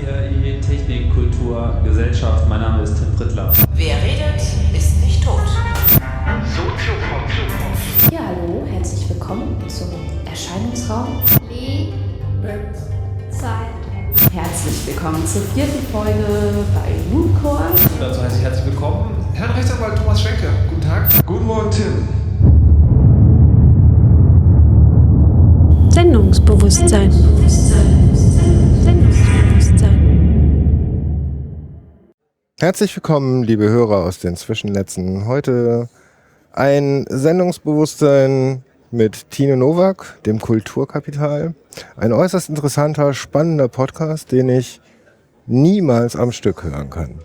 CRI Technik, Kultur, Gesellschaft. Mein Name ist Tim Prittler. Wer redet, ist nicht tot. Soziopod. Ja, hallo, herzlich willkommen zum Erscheinungsraum. Zeit. Herzlich willkommen zur vierten Folge bei Mooncore. Dazu heiße ich herzlich willkommen Herrn Rechtsanwalt Thomas Schwenke. Guten Tag. Guten Morgen, Tim. Sendungsbewusstsein. Sendungsbewusstsein. Herzlich willkommen, liebe Hörer aus den Zwischennetzen. Heute ein Sendungsbewusstsein mit Tine Nowak, dem Kulturkapital. Ein äußerst interessanter, spannender Podcast, den ich niemals am Stück hören kann.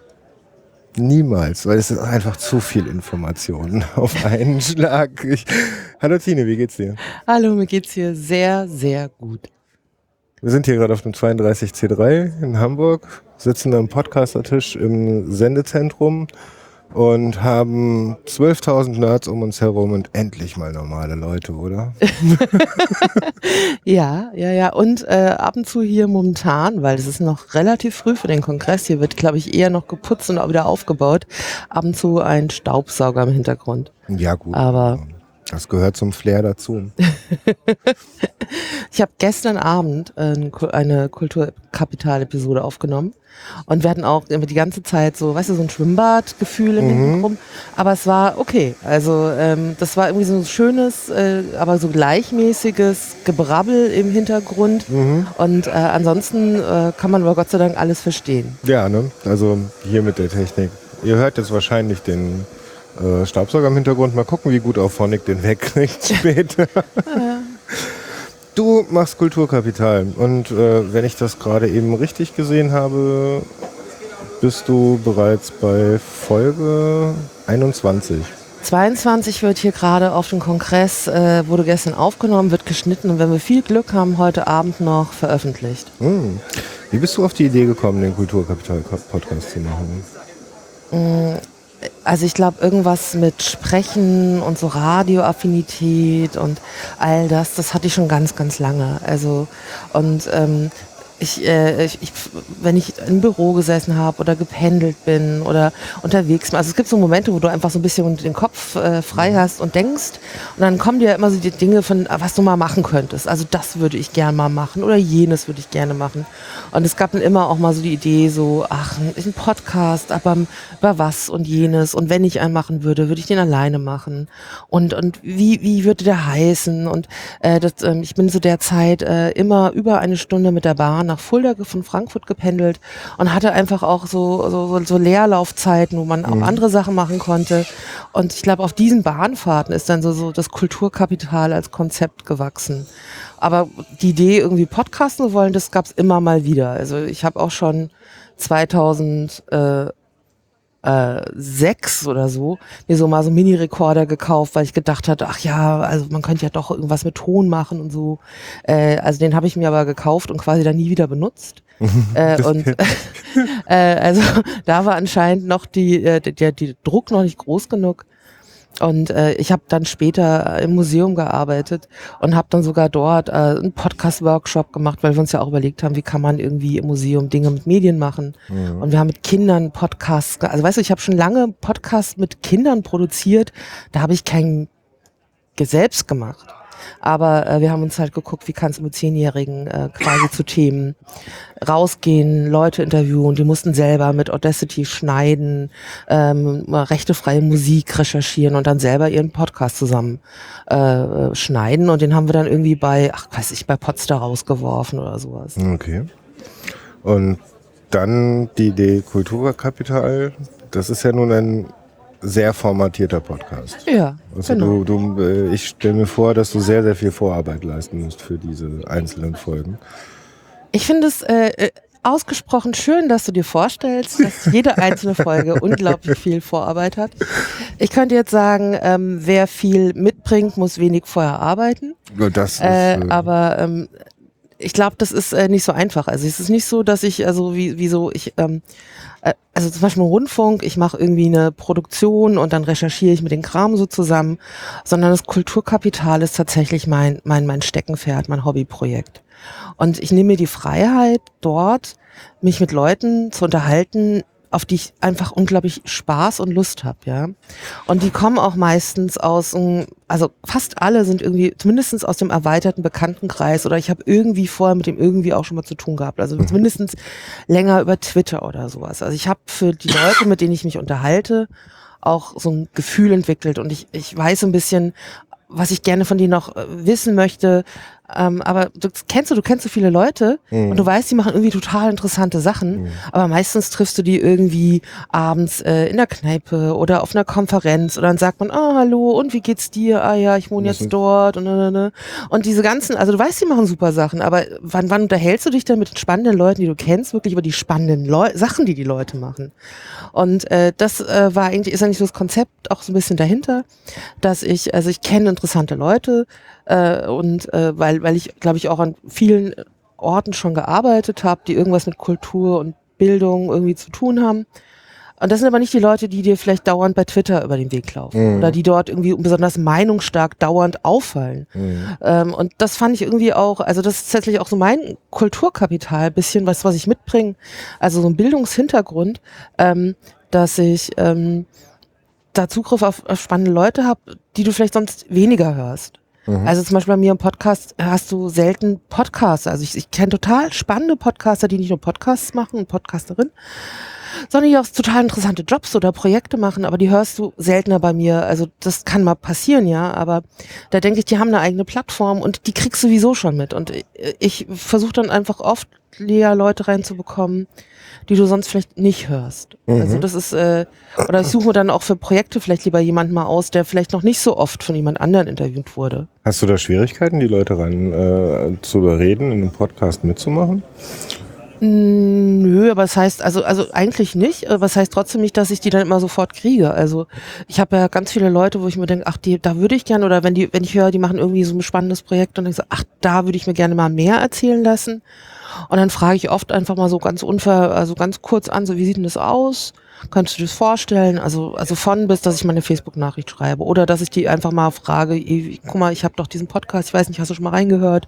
Niemals, weil es ist einfach zu viel Information auf einen Schlag. Ich, hallo Tine, wie geht's dir? Hallo, mir geht's hier sehr, sehr gut. Wir sind hier gerade auf dem 32C3 in Hamburg, sitzen am Podcastertisch im Sendezentrum und haben 12.000 Nerds um uns herum und endlich mal normale Leute, oder? ja, ja, ja. Und äh, ab und zu hier momentan, weil es ist noch relativ früh für den Kongress, hier wird, glaube ich, eher noch geputzt und auch wieder aufgebaut, ab und zu ein Staubsauger im Hintergrund. Ja, gut. Aber das gehört zum Flair dazu. ich habe gestern Abend äh, eine Kulturkapital-Episode aufgenommen und wir hatten auch immer die ganze Zeit so, weißt du, so ein Schwimmbadgefühl im Mhm. Hintergrund. Aber es war okay. Also ähm, das war irgendwie so ein schönes, äh, aber so gleichmäßiges Gebrabbel im Hintergrund. Mhm. Und äh, ansonsten äh, kann man aber Gott sei Dank alles verstehen. Ja, ne? Also hier mit der Technik. Ihr hört jetzt wahrscheinlich den äh, Staubsauger im Hintergrund. Mal gucken, wie gut auch Phonic den wegkriegt später. Du machst Kulturkapital und äh, wenn ich das gerade eben richtig gesehen habe, bist du bereits bei Folge 21. 22 wird hier gerade auf dem Kongress, äh, wurde gestern aufgenommen, wird geschnitten und wenn wir viel Glück haben, heute Abend noch veröffentlicht. Hm. Wie bist du auf die Idee gekommen, den Kulturkapital-Podcast zu machen? Also ich glaube, irgendwas mit Sprechen und so Radioaffinität und all das, das hatte ich schon ganz, ganz lange. Also und ähm, ich, äh, ich, ich, wenn ich im Büro gesessen habe oder gependelt bin oder unterwegs bin, also es gibt so Momente, wo du einfach so ein bisschen den Kopf äh, frei hast und denkst. Und dann kommen dir immer so die Dinge von, ah, was du mal machen könntest. Also das würde ich gern mal machen oder jenes würde ich gerne machen. Und es gab dann immer auch mal so die Idee so, ach, ein Podcast, aber über was und jenes. Und wenn ich einen machen würde, würde ich den alleine machen. Und und wie wie würde der heißen? Und äh, das, ähm, ich bin zu der Zeit äh, immer über eine Stunde mit der Bahn nach Fulda von Frankfurt gependelt und hatte einfach auch so so, so- Leerlaufzeiten, wo man auch andere Sachen machen konnte und ich glaube auf diesen Bahnfahrten ist dann so so das Kulturkapital als Konzept gewachsen. Aber die Idee, irgendwie podcasten zu wollen, das gab es immer mal wieder. Also ich habe auch schon 2000 äh, äh, sechs oder so mir so mal so einen Mini-Rekorder gekauft, weil ich gedacht hatte, ach ja, also man könnte ja doch irgendwas mit Ton machen und so. Äh, also den habe ich mir aber gekauft und quasi dann nie wieder benutzt. äh, und äh, also da war anscheinend noch die, äh, der, die Druck noch nicht groß genug. Und äh, ich habe dann später äh, im Museum gearbeitet und habe dann sogar dort äh, einen Podcast-Workshop gemacht, weil wir uns ja auch überlegt haben, wie kann man irgendwie im Museum Dinge mit Medien machen. Und wir haben mit Kindern Podcasts, also weißt du, ich habe schon lange Podcasts mit Kindern produziert, da habe ich keinen ge- selbst gemacht. Aber äh, wir haben uns halt geguckt, wie kannst du mit Zehnjährigen äh, quasi zu Themen rausgehen, Leute interviewen. Die mussten selber mit Audacity schneiden, ähm, rechtefreie Musik recherchieren und dann selber ihren Podcast zusammen äh, schneiden. Und den haben wir dann irgendwie bei, ach weiß ich, bei Potsdam rausgeworfen oder sowas. Okay. Und dann die Idee Kulturkapital. Das ist ja nun ein sehr formatierter Podcast. Ja, Also genau. du, du, äh, ich stelle mir vor, dass du sehr, sehr viel Vorarbeit leisten musst für diese einzelnen Folgen. Ich finde es äh, äh, ausgesprochen schön, dass du dir vorstellst, dass jede einzelne Folge unglaublich viel Vorarbeit hat. Ich könnte jetzt sagen, ähm, wer viel mitbringt, muss wenig vorher arbeiten. Das ist, Äh, äh, aber ähm, ich glaube, das ist äh, nicht so einfach. Also es ist nicht so, dass ich, also wie, wie so, ich, ähm, äh, also zum Beispiel Rundfunk, ich mache irgendwie eine Produktion und dann recherchiere ich mit den Kram so zusammen, sondern das Kulturkapital ist tatsächlich mein, mein, mein Steckenpferd, mein Hobbyprojekt. Und ich nehme mir die Freiheit, dort mich mit Leuten zu unterhalten, auf die ich einfach unglaublich Spaß und Lust habe, ja. Und die kommen auch meistens aus, also fast alle sind irgendwie zumindestens aus dem erweiterten Bekanntenkreis oder ich habe irgendwie vorher mit dem irgendwie auch schon mal zu tun gehabt. Also zumindestens länger über Twitter oder sowas. Also ich habe für die Leute, mit denen ich mich unterhalte, auch so ein Gefühl entwickelt und ich, ich weiß ein bisschen, was ich gerne von denen noch äh, wissen möchte. Ähm, aber du kennst du, du kennst so viele Leute Mhm. und du weißt, die machen irgendwie total interessante Sachen. Mhm. Aber meistens triffst du die irgendwie abends äh, in der Kneipe oder auf einer Konferenz und dann sagt man, ah, hallo, und wie geht's dir? Ah ja, ich wohne Das jetzt dort und, und, und, und diese ganzen, also du weißt, die machen super Sachen, aber wann, wann unterhältst du dich denn mit den spannenden Leuten, die du kennst, wirklich über die spannenden Leu Sachen, die die Leute machen? Und äh, das äh, war eigentlich, ist eigentlich so das Konzept auch so ein bisschen dahinter, dass ich, also ich kenne interessante Leute äh, und äh, weil, weil ich, glaube ich, auch an vielen Orten schon gearbeitet habe, die irgendwas mit Kultur und Bildung irgendwie zu tun haben. Und das sind aber nicht die Leute, die dir vielleicht dauernd bei Twitter über den Weg laufen Mhm. oder die dort irgendwie besonders meinungsstark dauernd auffallen. Mhm. Ähm, und das fand ich irgendwie auch, also das ist tatsächlich auch so mein Kulturkapital, bisschen was, was ich mitbringe, also so ein Bildungshintergrund, ähm, dass ich ähm, da Zugriff auf, auf spannende Leute habe, die du vielleicht sonst weniger hörst. Mhm. Also zum Beispiel bei mir im Podcast hast du selten Podcasts. Also ich, ich kenne total spannende Podcaster, die nicht nur Podcasts machen und Podcasterin, sondern die auch total interessante Jobs oder Projekte machen, aber die hörst du seltener bei mir. Also das kann mal passieren, ja, aber da denke ich, die haben eine eigene Plattform und die kriegst du sowieso schon mit. Und ich, ich versuche dann einfach oft leer Leute reinzubekommen, die du sonst vielleicht nicht hörst. Also das ist, äh, oder ich suche dann auch für Projekte vielleicht lieber jemanden mal aus, der vielleicht noch nicht so oft von jemand anderen interviewt wurde. Hast du da Schwierigkeiten, die Leute ran äh, zu überreden, in einem Podcast mitzumachen? Mm, Nö, aber es heißt, also, also eigentlich nicht, aber es heißt trotzdem nicht, dass ich die dann immer sofort kriege. Also ich habe ja ganz viele Leute, wo ich mir denke, ach, die, da würde ich gerne, oder wenn die, wenn ich höre, die machen irgendwie so ein spannendes Projekt und denke so, ach, da würde ich mir gerne mal mehr erzählen lassen. Und dann frage ich oft einfach mal so ganz unver, also ganz kurz an, so wie sieht denn das aus? Kannst du dir das vorstellen? Also, also von bis, dass ich meine Facebook-Nachricht schreibe oder dass ich die einfach mal frage, ey, guck mal, ich habe doch diesen Podcast, ich weiß nicht, hast du schon mal reingehört?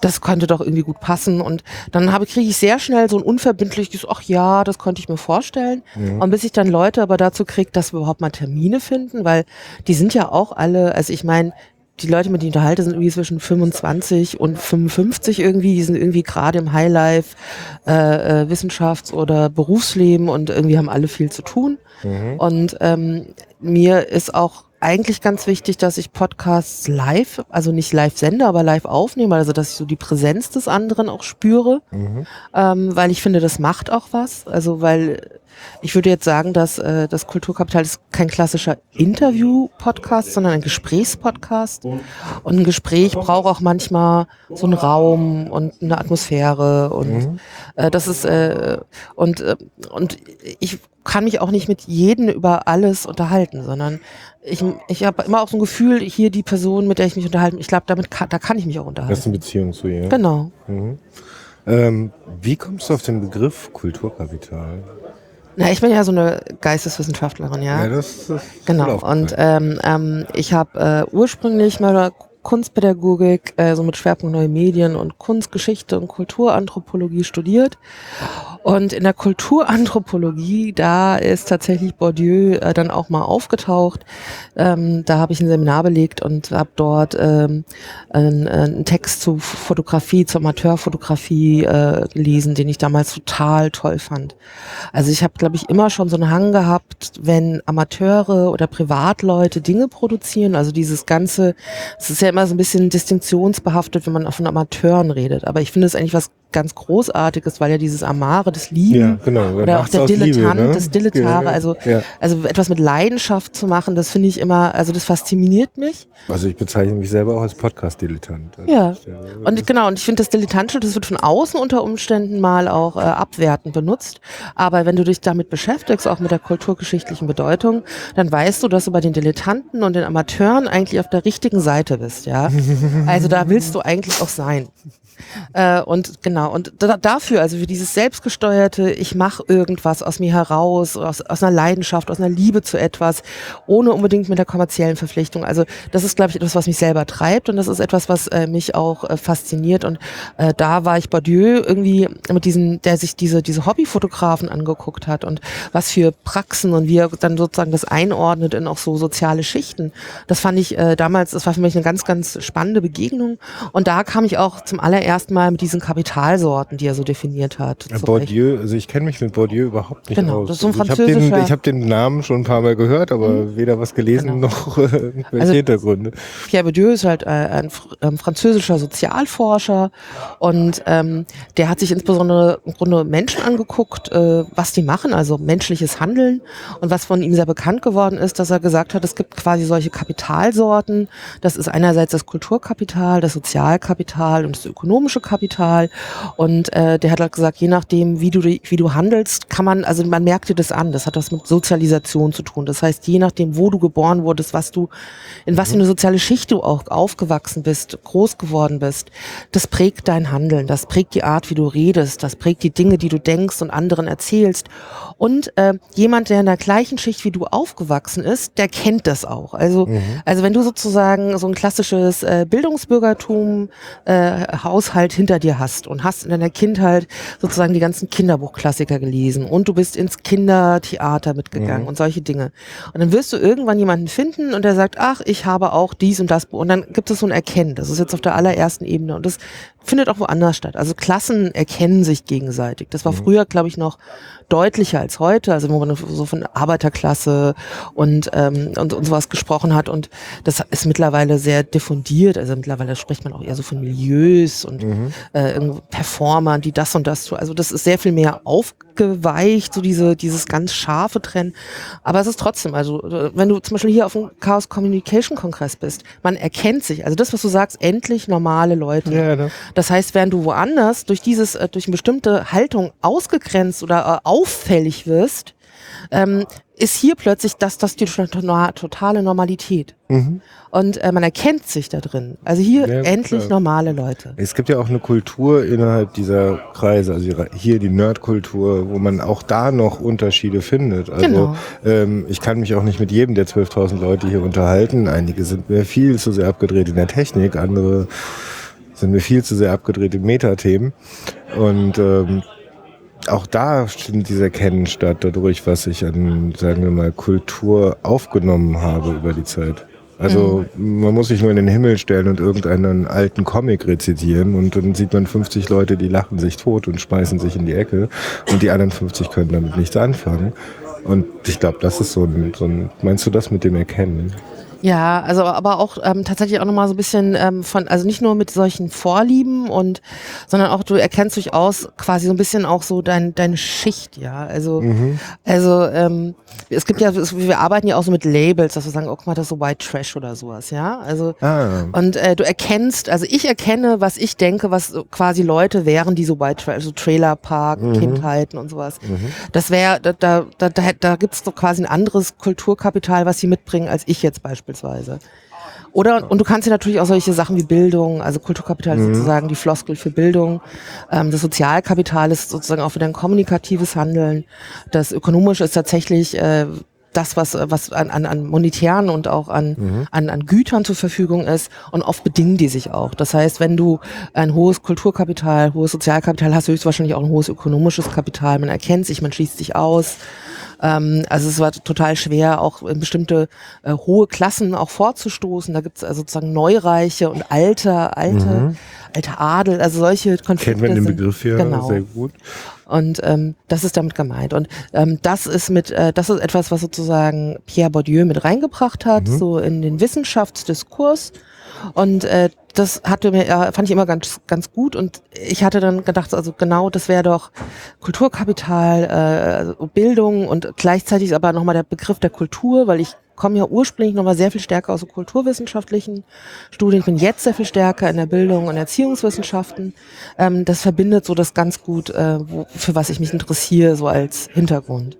Das könnte doch irgendwie gut passen. Und dann habe kriege ich sehr schnell so ein unverbindliches, ach ja, das könnte ich mir vorstellen. Und bis ich dann Leute aber dazu kriege, dass wir überhaupt mal Termine finden, weil die sind ja auch alle, also ich meine, die Leute, mit denen ich unterhalte, sind irgendwie zwischen 25 und 55 irgendwie. Die sind irgendwie gerade im Highlife, äh, äh, Wissenschafts- oder Berufsleben und irgendwie haben alle viel zu tun. Und ähm, mir ist auch eigentlich ganz wichtig, dass ich Podcasts live, also nicht live sende, aber live aufnehme, also dass ich so die Präsenz des anderen auch spüre, ähm, weil ich finde, das macht auch was. Also weil ich würde jetzt sagen, dass äh, das Kulturkapital ist kein klassischer Interview-Podcast, sondern ein Gesprächspodcast. Und ein Gespräch braucht auch manchmal so einen Raum und eine Atmosphäre und äh, das ist äh, und äh, und ich kann mich auch nicht mit jedem über alles unterhalten, sondern ich, ich habe immer auch so ein Gefühl, hier die Person, mit der ich mich unterhalte, ich glaube, damit kann, da kann ich mich auch Das ist unterhalten. eine Beziehung zu ihr. Genau. Mhm. Ähm, wie kommst du auf den Begriff Kulturkapital? Na, ich bin ja so eine Geisteswissenschaftlerin, ja. das ist Genau. Und ähm, ähm, ich habe äh, ursprünglich mal Kunstpädagogik, äh, so mit Schwerpunkt Neue Medien und Kunstgeschichte und Kulturanthropologie studiert. Und in der Kulturanthropologie, da ist tatsächlich Bourdieu äh, dann auch mal aufgetaucht. Ähm, da habe ich ein Seminar belegt und habe dort ähm, einen, einen Text zu Fotografie, zur Amateurfotografie äh, gelesen, den ich damals total toll fand. Also ich habe, glaube ich, immer schon so einen Hang gehabt, wenn Amateure oder Privatleute Dinge produzieren, also dieses ganze, es ist ja immer so ein bisschen distinktionsbehaftet, wenn man von Amateuren redet, aber ich finde es eigentlich was ganz Großartiges, weil ja dieses Amare, das Lieben Ja, genau. oder auch der aus Liebe, Dilettant, ne? das Dilettare, Ja, also, ja. also etwas mit Leidenschaft zu machen, das finde ich immer, also das fasziniert mich. Also ich bezeichne mich selber auch als Podcast-Dilettant. Also Ja. Und genau, und ich finde das Dilettantische, das wird von außen unter Umständen mal auch äh, abwertend benutzt. Aber wenn du dich damit beschäftigst, auch mit der kulturgeschichtlichen Bedeutung, dann weißt du, dass du bei den Dilettanten und den Amateuren eigentlich auf der richtigen Seite bist, ja. Also da willst du eigentlich auch sein. Äh, und genau, und da, dafür, also für dieses selbstgesteuerte, ich mache irgendwas aus mir heraus, aus, aus einer Leidenschaft, aus einer Liebe zu etwas, ohne unbedingt mit der kommerziellen Verpflichtung. Also das ist, glaube ich, etwas, was mich selber treibt und das ist etwas, was äh, mich auch äh, fasziniert. Und äh, da war ich Badieu irgendwie mit diesen, der sich diese, diese Hobbyfotografen angeguckt hat und was für Praxen und wie er dann sozusagen das einordnet in auch so soziale Schichten. Das fand ich äh, damals, das war für mich eine ganz, ganz spannende Begegnung. Und da kam ich auch zum allerersten Mal mit diesen Kapitalsorten, die er so definiert hat. Ja, Bourdieu, also ich kenne mich mit Bourdieu überhaupt nicht Genau, aus. das ist so ein also ich habe den, französischer- ich hab den Namen schon ein paar Mal gehört, aber Mhm. weder was gelesen Genau. noch äh, Also- Hintergründe. Pierre Bourdieu ist halt äh, ein fr ähm, französischer Sozialforscher und ähm, der hat sich insbesondere im Grunde Menschen angeguckt, äh, was die machen, also menschliches Handeln. Und was von ihm sehr bekannt geworden ist, dass er gesagt hat, es gibt quasi solche Kapitalsorten. Das ist einerseits das Kulturkapital, das Sozialkapital und das ökonomische Kapital. Und äh, der hat halt gesagt, je nachdem, wie du, wie du handelst, kann man, also man merkt dir das an. Das hat was mit Sozialisation zu tun. Das heißt, je nachdem, wo du geboren wurdest, was du, in was für eine soziale Schicht du auch aufgewachsen bist, groß geworden bist, das prägt dein Handeln, das prägt die Art, wie du redest, das prägt die Dinge, die du denkst und anderen erzählst. Und äh, jemand, der in der gleichen Schicht wie du aufgewachsen ist, der kennt das auch. Also, also wenn du sozusagen so ein klassisches äh, Bildungsbürgertum äh, Haushalt hinter dir hast und hast in deiner Kindheit sozusagen die ganzen Kinderbuchklassiker gelesen und du bist ins Kindertheater mitgegangen und solche Dinge. Und dann wirst du irgendwann jemanden finden und der sagt, ach, ich habe auch dies und das. Und dann gibt es so ein Erkennen. Das ist jetzt auf der allerersten Ebene und das findet auch woanders statt. Also Klassen erkennen sich gegenseitig. Das war früher, glaube ich, noch deutlicher als heute, also wo man so von Arbeiterklasse und, ähm, und, und sowas gesprochen hat. Und das ist mittlerweile sehr diffundiert. Also mittlerweile spricht man auch eher so von Milieus und äh, irgendwo Performern, die das und das tun. Also das ist sehr viel mehr aufgeweicht, so diese, dieses ganz scharfe Trennen. Aber es ist trotzdem, also äh, wenn du zum Beispiel hier auf dem Chaos Communication Kongress bist, man erkennt sich. Also das, was du sagst, endlich normale Leute. Ja, ne? Das heißt, während du woanders durch dieses, äh, durch eine bestimmte Haltung ausgegrenzt oder äh, auffällig wirst, ähm, ist hier plötzlich das, das die to- totale Normalität. Und äh, man erkennt sich da drin. Also hier Ja, endlich klar. normale Leute. Es gibt ja auch eine Kultur innerhalb dieser Kreise, also hier die Nerdkultur, wo man auch da noch Unterschiede findet. Also Genau. ähm, ich kann mich auch nicht mit jedem der 12.000 Leute hier unterhalten. Einige sind mir viel zu sehr abgedreht in der Technik, andere sind mir viel zu sehr abgedreht in Metathemen. Und ähm, auch da findet dieser Kennen statt, dadurch, was ich an, sagen wir mal, Kultur aufgenommen habe über die Zeit. Also man muss sich nur in den Himmel stellen und irgendeinen alten Comic rezitieren und dann sieht man 50 Leute, die lachen sich tot und schmeißen sich in die Ecke und die anderen 50 können damit nichts anfangen. Und ich glaube, das ist so ein, so ein, meinst du das mit dem Erkennen? Ja, also aber auch ähm, tatsächlich auch nochmal so ein bisschen ähm, von, also nicht nur mit solchen Vorlieben und, sondern auch du erkennst durchaus quasi so ein bisschen auch so dein, deine Schicht, ja. Also, also ähm, es gibt ja, es- wir arbeiten ja auch so mit Labels, dass wir sagen, oh guck mal, das ist so White Trash oder sowas, ja. Also Ah, und äh, du erkennst, also ich erkenne, was ich denke, was so quasi Leute wären, die so White Trash, also Trailerpark, Kindheiten und sowas. Das wäre, da, da, da, da, da gibt es doch quasi ein anderes Kulturkapital, was sie mitbringen, als ich jetzt beispielsweise. Oder, und du kannst ja natürlich auch solche Sachen wie Bildung, also Kulturkapital ist sozusagen die Floskel für Bildung. Ähm, das Sozialkapital ist sozusagen auch wieder ein kommunikatives Handeln. Das Ökonomische ist tatsächlich äh, das, was, was an, an, an monetären und auch an, an, an Gütern zur Verfügung ist. Und oft bedingen die sich auch. Das heißt, wenn du ein hohes Kulturkapital, hohes Sozialkapital hast, höchstwahrscheinlich auch ein hohes ökonomisches Kapital. Man erkennt sich, man schließt sich aus. Ähm, also es war total schwer, auch in bestimmte äh, hohe Klassen auch vorzustoßen. Da gibt es also sozusagen Neureiche und alter, alte, alte Adel, also solche Konflikte. kennt man den Begriff ja genau. sehr gut. Und ähm, das ist damit gemeint. Und ähm, das ist mit, äh, das ist etwas, was sozusagen Pierre Bourdieu mit reingebracht hat, so in den Wissenschaftsdiskurs. Und äh, das hatte mir, äh, fand ich immer ganz, ganz gut. Und ich hatte dann gedacht, also genau, das wäre doch Kulturkapital, äh, Bildung und gleichzeitig aber nochmal der Begriff der Kultur, weil ich komme ja ursprünglich nochmal sehr viel stärker aus kulturwissenschaftlichen Studien. Ich bin jetzt sehr viel stärker in der Bildung und Erziehungswissenschaften. Ähm, das verbindet so das ganz gut, äh, wo, für was ich mich interessiere, so als Hintergrund.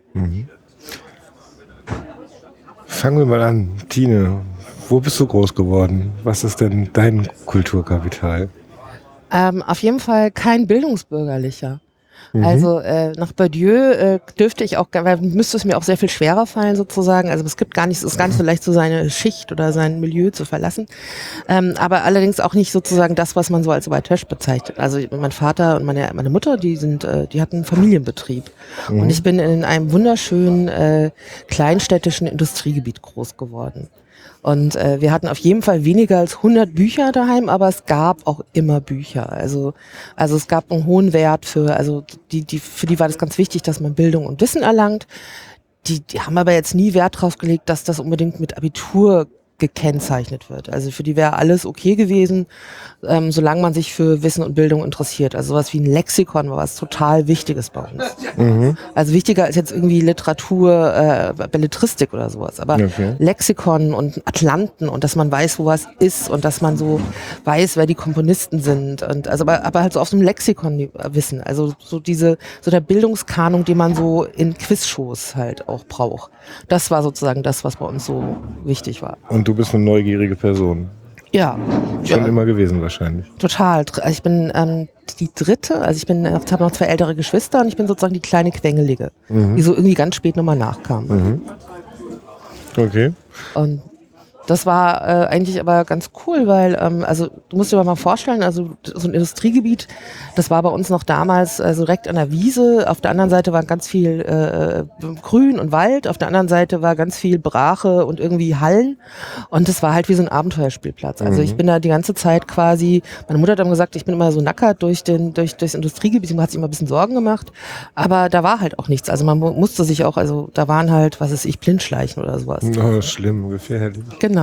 Fangen wir mal an. Tine, wo bist du groß geworden? Was ist denn dein Kulturkapital? Ähm, auf jeden Fall kein bildungsbürgerlicher. Mhm. Also äh, nach Badiou äh, dürfte ich auch, weil müsste es mir auch sehr viel schwerer fallen sozusagen. Also es gibt gar nicht, es ist gar nicht so leicht, so seine Schicht oder sein Milieu zu verlassen. Ähm, aber allerdings auch nicht sozusagen das, was man so als White Trash bezeichnet. Also mein Vater und meine, meine Mutter, die sind, äh, die hatten einen Familienbetrieb. Und ich bin in einem wunderschönen äh, kleinstädtischen Industriegebiet groß geworden. Und äh, wir hatten auf jeden Fall weniger als 100 Bücher daheim, aber es gab auch immer Bücher. Also, also es gab einen hohen Wert für, also die, die, für die war das ganz wichtig, dass man Bildung und Wissen erlangt. Die, die haben aber jetzt nie Wert drauf gelegt, dass das unbedingt mit Abitur gekennzeichnet wird. Also für die wäre alles okay gewesen, ähm, solange man sich für Wissen und Bildung interessiert. Also sowas wie ein Lexikon war was total Wichtiges bei uns. Also wichtiger als jetzt irgendwie Literatur, äh, Belletristik oder sowas. Aber Okay. Lexikon und Atlanten und dass man weiß, wo was ist und dass man so weiß, wer die Komponisten sind und also aber, aber halt so auf so einem Lexikon äh, wissen. Also so diese so der Bildungskanon, den man so in Quizshows halt auch braucht. Das war sozusagen das, was bei uns so wichtig war. Und du bist eine neugierige Person. Ja, Schon ja immer gewesen wahrscheinlich. total. Also ich bin ähm, die dritte, also ich bin, ich habe noch zwei ältere Geschwister und ich bin sozusagen die kleine Quengelige, die so irgendwie ganz spät nochmal nachkam. Okay. Und das war äh, eigentlich aber ganz cool, weil, ähm, also du musst dir mal vorstellen, also so ein Industriegebiet, das war bei uns noch damals also direkt an der Wiese. Auf der anderen Seite war ganz viel äh, Grün und Wald, auf der anderen Seite war ganz viel Brache und irgendwie Hallen. Und das war halt wie so ein Abenteuerspielplatz. Also ich bin da die ganze Zeit quasi, meine Mutter hat dann gesagt, ich bin immer so nackert durch den, durch, durchs Industriegebiet, sie hat sich immer ein bisschen Sorgen gemacht. Aber da war halt auch nichts. Also man mu- musste sich auch, also da waren halt, was ist ich, Blindschleichen oder sowas. Oh, schlimm, gefährlich. Genau.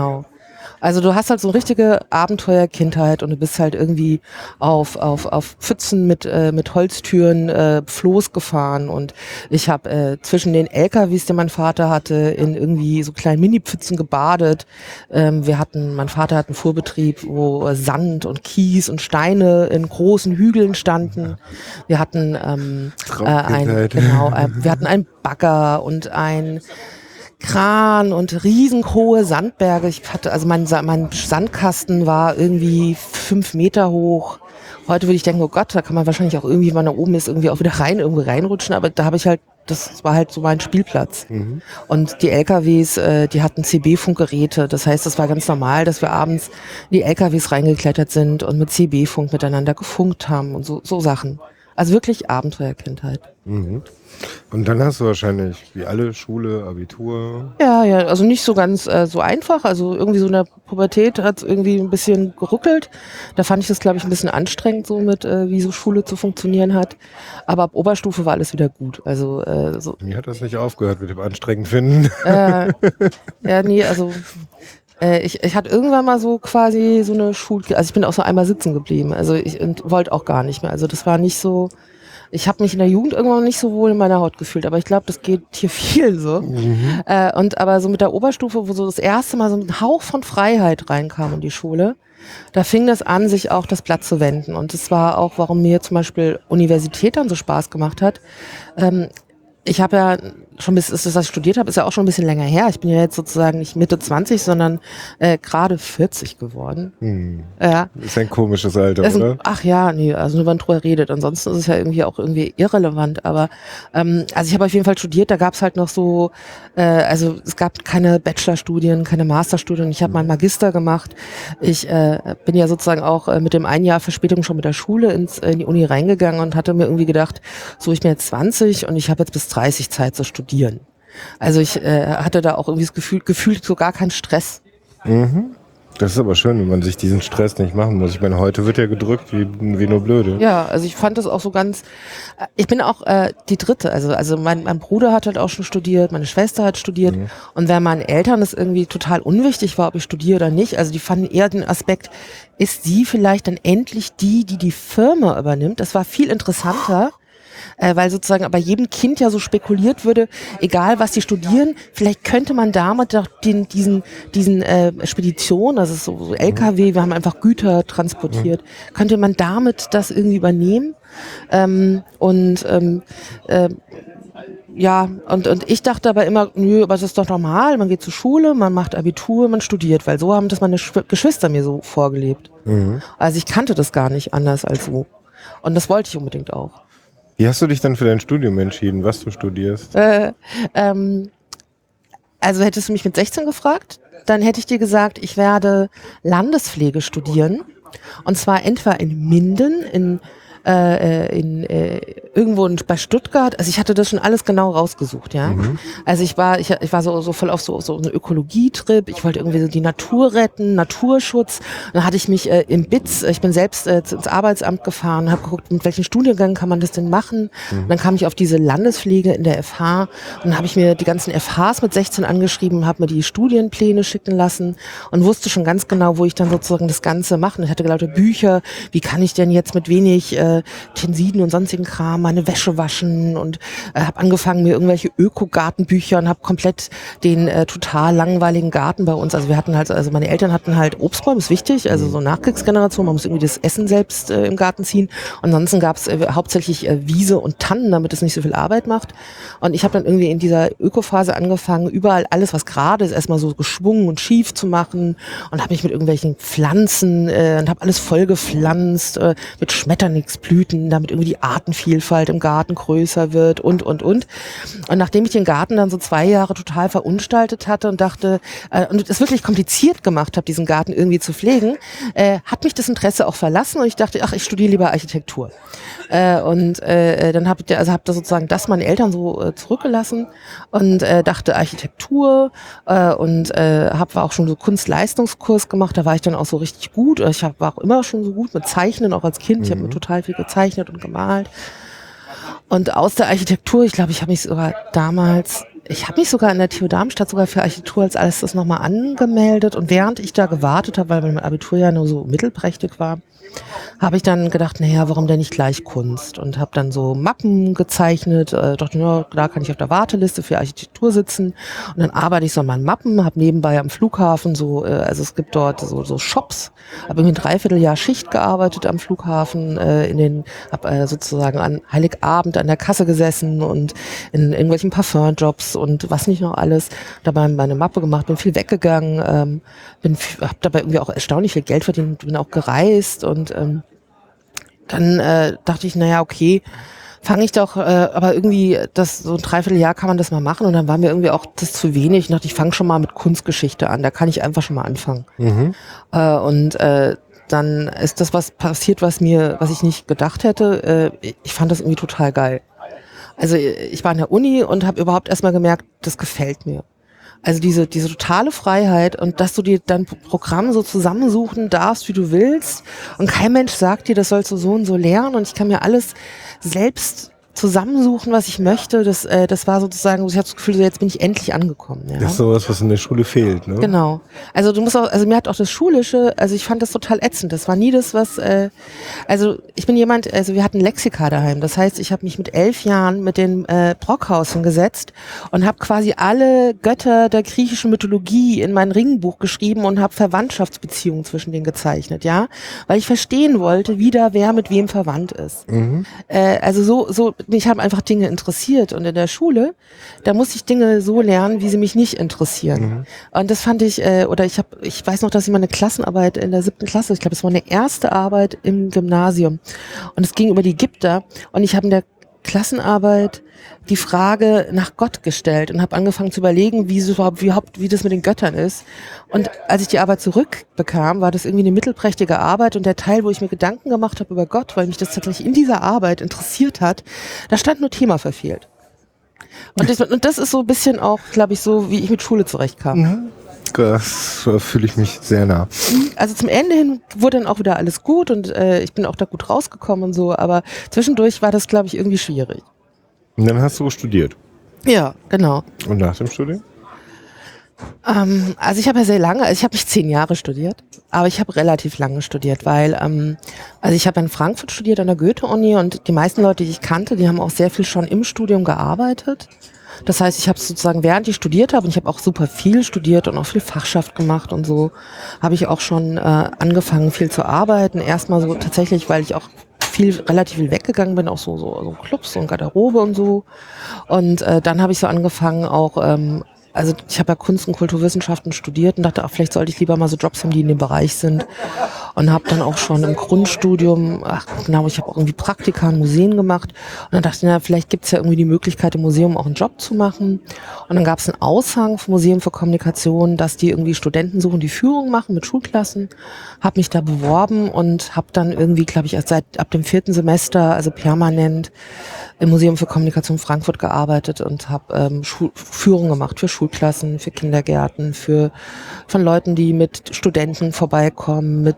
Also du hast halt so eine richtige Abenteuerkindheit und du bist halt irgendwie auf, auf, auf Pfützen mit, äh, mit Holztüren äh, Floß gefahren und ich habe äh, zwischen den LKWs, die mein Vater hatte, in irgendwie so kleinen Mini-Pfützen gebadet. Ähm, wir hatten, mein Vater hat einen Fuhrbetrieb, wo Sand und Kies und Steine in großen Hügeln standen. Wir hatten ähm, äh, ein, genau, äh, wir hatten einen Bagger und ein Kran und riesenhohe Sandberge. Ich hatte, also mein, mein Sandkasten war irgendwie fünf Meter hoch. Heute würde ich denken, oh Gott, da kann man wahrscheinlich auch irgendwie, wenn man da oben ist, irgendwie auch wieder rein, irgendwo reinrutschen. Aber da habe ich halt, das war halt so mein Spielplatz. Und die LKWs, äh, die hatten CB-Funkgeräte. Das heißt, es war ganz normal, dass wir abends in die LKWs reingeklettert sind und mit CB-Funk miteinander gefunkt haben und so, so Sachen. Also wirklich Abenteuerkindheit. Und dann hast du wahrscheinlich, wie alle, Schule, Abitur. Ja, ja, also nicht so ganz äh, so einfach. Also irgendwie so in der Pubertät hat irgendwie ein bisschen geruckelt. Da fand ich das, glaube ich, ein bisschen anstrengend, so mit, äh, wie so Schule zu funktionieren hat. Aber ab Oberstufe war alles wieder gut. Also äh, so, Mir hat das nicht aufgehört mit dem anstrengend finden. äh, ja, nee, also äh, ich, ich hatte irgendwann mal so quasi so eine Schul... Also ich bin auch so einmal sitzen geblieben. Also ich wollte auch gar nicht mehr. Also das war nicht so... Ich habe mich in der Jugend irgendwann nicht so wohl in meiner Haut gefühlt, aber ich glaube, das geht hier vielen so. Äh, und aber so mit der Oberstufe, wo so das erste Mal so ein Hauch von Freiheit reinkam in die Schule, da fing das an, sich auch das Blatt zu wenden. Und das war auch, warum mir zum Beispiel Universität dann so Spaß gemacht hat. Ähm, ich habe ja schon bis, das, was ich studiert habe, ist ja auch schon ein bisschen länger her. Ich bin ja jetzt sozusagen nicht Mitte 20, sondern äh, gerade 40 geworden. Ja. Ist ein komisches Alter, Das oder? ach ja, nee, also nur wenn man drüber redet. Ansonsten ist es ja irgendwie auch irgendwie irrelevant. Aber ähm, also ich habe auf jeden Fall studiert, da gab es halt noch so, äh, also es gab keine Bachelorstudien, keine Masterstudien. Ich habe meinen Magister gemacht. Ich äh, bin ja sozusagen auch äh, mit dem ein Jahr Verspätung schon mit der Schule ins, äh, in die Uni reingegangen und hatte mir irgendwie gedacht, so ich bin jetzt 20 und ich habe jetzt bis 30 Zeit zu studieren. Also ich äh, hatte da auch irgendwie das Gefühl, gefühlt so gar keinen Stress. Das ist aber schön, wenn man sich diesen Stress nicht machen muss. Ich meine, heute wird ja gedrückt wie, wie nur blöde. Ja, also ich fand das auch so ganz. äh, Ich bin auch äh, die Dritte. Also also mein, mein Bruder hat halt auch schon studiert, meine Schwester hat studiert und wenn meinen Eltern das irgendwie total unwichtig war, ob ich studiere oder nicht, also die fanden eher den Aspekt, ist sie vielleicht dann endlich die, die die Firma übernimmt? Das war viel interessanter. Äh, weil sozusagen bei jedem Kind ja so spekuliert würde, egal was die studieren, vielleicht könnte man damit doch den, diesen, diesen äh, Speditionen, also so, so LKW, wir haben einfach Güter transportiert, könnte man damit das irgendwie übernehmen? Ähm, und ähm, äh, ja, und, und ich dachte aber immer, nö, aber das ist doch normal, man geht zur Schule, man macht Abitur, man studiert, weil so haben das meine Schw Geschwister mir so vorgelebt. Also ich kannte das gar nicht anders als so. Und das wollte ich unbedingt auch. Wie hast du dich dann für dein Studium entschieden, was du studierst? Äh, ähm, also hättest du mich mit 16 gefragt, dann hätte ich dir gesagt, ich werde Landespflege studieren. Und zwar entweder in Minden, in äh, in äh, irgendwo in, bei Stuttgart. Also ich hatte das schon alles genau rausgesucht, ja. Also ich war ich, ich war so so voll auf so so eine Ökologietrip. Ich wollte irgendwie so die Natur retten, Naturschutz. Und dann hatte ich mich äh, im BITS, ich bin selbst äh, ins Arbeitsamt gefahren, habe geguckt, mit welchen Studiengang kann man das denn machen. Und dann kam ich auf diese Landespflege in der FH und dann habe ich mir die ganzen FHs mit 16 angeschrieben, habe mir die Studienpläne schicken lassen und wusste schon ganz genau, wo ich dann sozusagen das Ganze mache. Und ich hatte lauter Bücher, wie kann ich denn jetzt mit wenig äh, Tensiden und sonstigen Kram meine Wäsche waschen und äh, habe angefangen mir irgendwelche Öko-Gartenbücher und habe komplett den äh, total langweiligen Garten bei uns. Also wir hatten halt, also meine Eltern hatten halt Obstbäume, ist wichtig, also so Nachkriegsgeneration, man muss irgendwie das Essen selbst äh, im Garten ziehen. Und ansonsten gab es äh, hauptsächlich äh, Wiese und Tannen, damit es nicht so viel Arbeit macht. Und ich habe dann irgendwie in dieser Ökophase angefangen, überall alles, was gerade ist, erstmal so geschwungen und schief zu machen und habe mich mit irgendwelchen Pflanzen äh, und habe alles voll gepflanzt äh, mit Schmetterlingsblüten, damit irgendwie die Artenvielfalt im Garten größer wird und und und. Und nachdem ich den Garten dann so zwei Jahre total verunstaltet hatte und dachte äh, und es wirklich kompliziert gemacht habe, diesen Garten irgendwie zu pflegen, äh, hat mich das Interesse auch verlassen und ich dachte, ach, ich studiere lieber Architektur. Äh, und äh, dann habe ich also hab da sozusagen das meine Eltern so äh, zurückgelassen und äh, dachte Architektur äh, und äh, habe auch schon so Kunstleistungskurs gemacht. Da war ich dann auch so richtig gut. Ich hab, war auch immer schon so gut mit Zeichnen, auch als Kind. Ich habe mir total viel gezeichnet und gemalt. Und aus der Architektur, ich glaube, ich habe mich sogar damals, ich habe mich sogar in der TU Darmstadt sogar für Architektur als alles das nochmal angemeldet. Und während ich da gewartet habe, weil mein Abitur ja nur so mittelprächtig war, habe ich dann gedacht, naja, warum denn nicht gleich Kunst? Und habe dann so Mappen gezeichnet, äh, dachte, ja, da kann ich auf der Warteliste für Architektur sitzen. Und dann arbeite ich so an meinen Mappen, habe nebenbei am Flughafen so, äh, also es gibt dort so, so Shops, habe irgendwie ein Dreivierteljahr Schicht gearbeitet am Flughafen, äh, in den, habe äh, sozusagen an Heiligabend an der Kasse gesessen und in irgendwelchen Parfumjobs und was nicht noch alles. Dabei meine Mappe gemacht, bin viel weggegangen, ähm, bin, habe dabei irgendwie auch erstaunlich viel Geld verdient, bin auch gereist und ähm, dann äh, dachte ich, naja, okay, fange ich doch, äh, aber irgendwie, das so ein Dreivierteljahr kann man das mal machen und dann war mir irgendwie auch das zu wenig. Ich dachte, ich fange schon mal mit Kunstgeschichte an, da kann ich einfach schon mal anfangen. Äh, und äh, dann ist das was passiert, was mir, was ich nicht gedacht hätte. Äh, ich fand das irgendwie total geil. Also ich war in der Uni und habe überhaupt erstmal gemerkt, das gefällt mir. Also diese, diese totale Freiheit und dass du dir dein Programm so zusammensuchen darfst, wie du willst. Und kein Mensch sagt dir, das sollst du so und so lernen. Und ich kann mir alles selbst zusammensuchen, was ich möchte. Das, äh, das war sozusagen, ich habe das Gefühl, so jetzt bin ich endlich angekommen. Ja? Das ist sowas, was in der Schule fehlt, ne? Genau. Also du musst auch, also mir hat auch das Schulische, also ich fand das total ätzend. Das war nie das, was, äh, also ich bin jemand, also wir hatten Lexika daheim. Das heißt, ich habe mich mit elf Jahren mit dem äh, Brockhaus hingesetzt und habe quasi alle Götter der griechischen Mythologie in mein Ringbuch geschrieben und habe Verwandtschaftsbeziehungen zwischen denen gezeichnet, ja, weil ich verstehen wollte, wie da wer mit wem verwandt ist. Äh, also so, so, mich haben einfach Dinge interessiert und in der Schule, da musste ich Dinge so lernen, wie sie mich nicht interessieren. Und das fand ich, äh, oder ich habe, ich weiß noch, dass ich mal eine Klassenarbeit in der siebten Klasse, ich glaube, es war eine erste Arbeit im Gymnasium und es ging über die Ägypter und ich habe in der Klassenarbeit die Frage nach Gott gestellt und habe angefangen zu überlegen, wie, überhaupt, wie, wie das mit den Göttern ist. Und als ich die Arbeit zurückbekam, war das irgendwie eine mittelprächtige Arbeit und der Teil, wo ich mir Gedanken gemacht habe über Gott, weil mich das tatsächlich in dieser Arbeit interessiert hat, da stand nur Thema verfehlt. Und das, und das ist so ein bisschen auch, glaube ich, so, wie ich mit Schule zurechtkam. Das äh, fühle ich mich sehr nah. Also zum Ende hin wurde dann auch wieder alles gut und äh, ich bin auch da gut rausgekommen und so, aber zwischendurch war das, glaube ich, irgendwie schwierig. Und dann hast du studiert. Ja, genau. Und nach dem Studium? Ähm, also ich habe ja sehr lange, also ich habe nicht zehn Jahre studiert, aber ich habe relativ lange studiert, weil ähm, also ich habe in Frankfurt studiert an der Goethe-Uni und die meisten Leute, die ich kannte, die haben auch sehr viel schon im Studium gearbeitet. Das heißt, ich habe sozusagen, während ich studiert habe, und ich habe auch super viel studiert und auch viel Fachschaft gemacht und so, habe ich auch schon äh, angefangen, viel zu arbeiten. Erstmal so tatsächlich, weil ich auch viel, relativ viel weggegangen bin, auch so, so, so Clubs und Garderobe und so. Und äh, dann habe ich so angefangen, auch ähm, also ich habe ja Kunst- und Kulturwissenschaften studiert und dachte, ach, vielleicht sollte ich lieber mal so Jobs haben, die in dem Bereich sind. Und habe dann auch schon im Grundstudium, ach genau, ich habe auch irgendwie Praktika in Museen gemacht. Und dann dachte ich, na, vielleicht gibt's ja irgendwie die Möglichkeit, im Museum auch einen Job zu machen. Und dann gab es einen Aushang vom Museum für Kommunikation, dass die irgendwie Studenten suchen, die Führung machen mit Schulklassen. Habe mich da beworben und habe dann irgendwie, glaube ich, erst seit ab dem vierten Semester, also permanent, im Museum für Kommunikation Frankfurt gearbeitet und habe ähm, Führung gemacht für Schulklassen, für Kindergärten, für von Leuten, die mit Studenten vorbeikommen, mit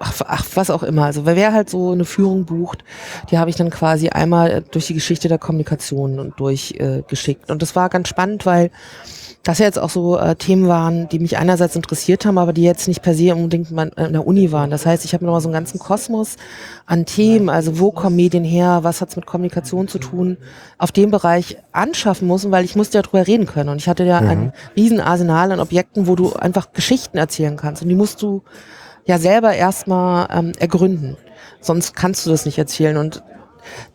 ach, ach, was auch immer. Also wer halt so eine Führung bucht, die habe ich dann quasi einmal durch die Geschichte der Kommunikation und durchgeschickt. Äh, und das war ganz spannend, weil das ja jetzt auch so äh, Themen waren, die mich einerseits interessiert haben, aber die jetzt nicht per se unbedingt in der Uni waren. Das heißt, ich habe nochmal so einen ganzen Kosmos an Themen, also wo kommen Medien her, was hat's mit Kommunikation zu tun, auf dem Bereich anschaffen muss, weil ich musste ja drüber reden können. Und ich hatte ja mhm. ein Riesenarsenal an Objekten, wo du einfach Geschichten erzählen kannst. Und die musst du ja selber erstmal ähm, ergründen. Sonst kannst du das nicht erzählen. Und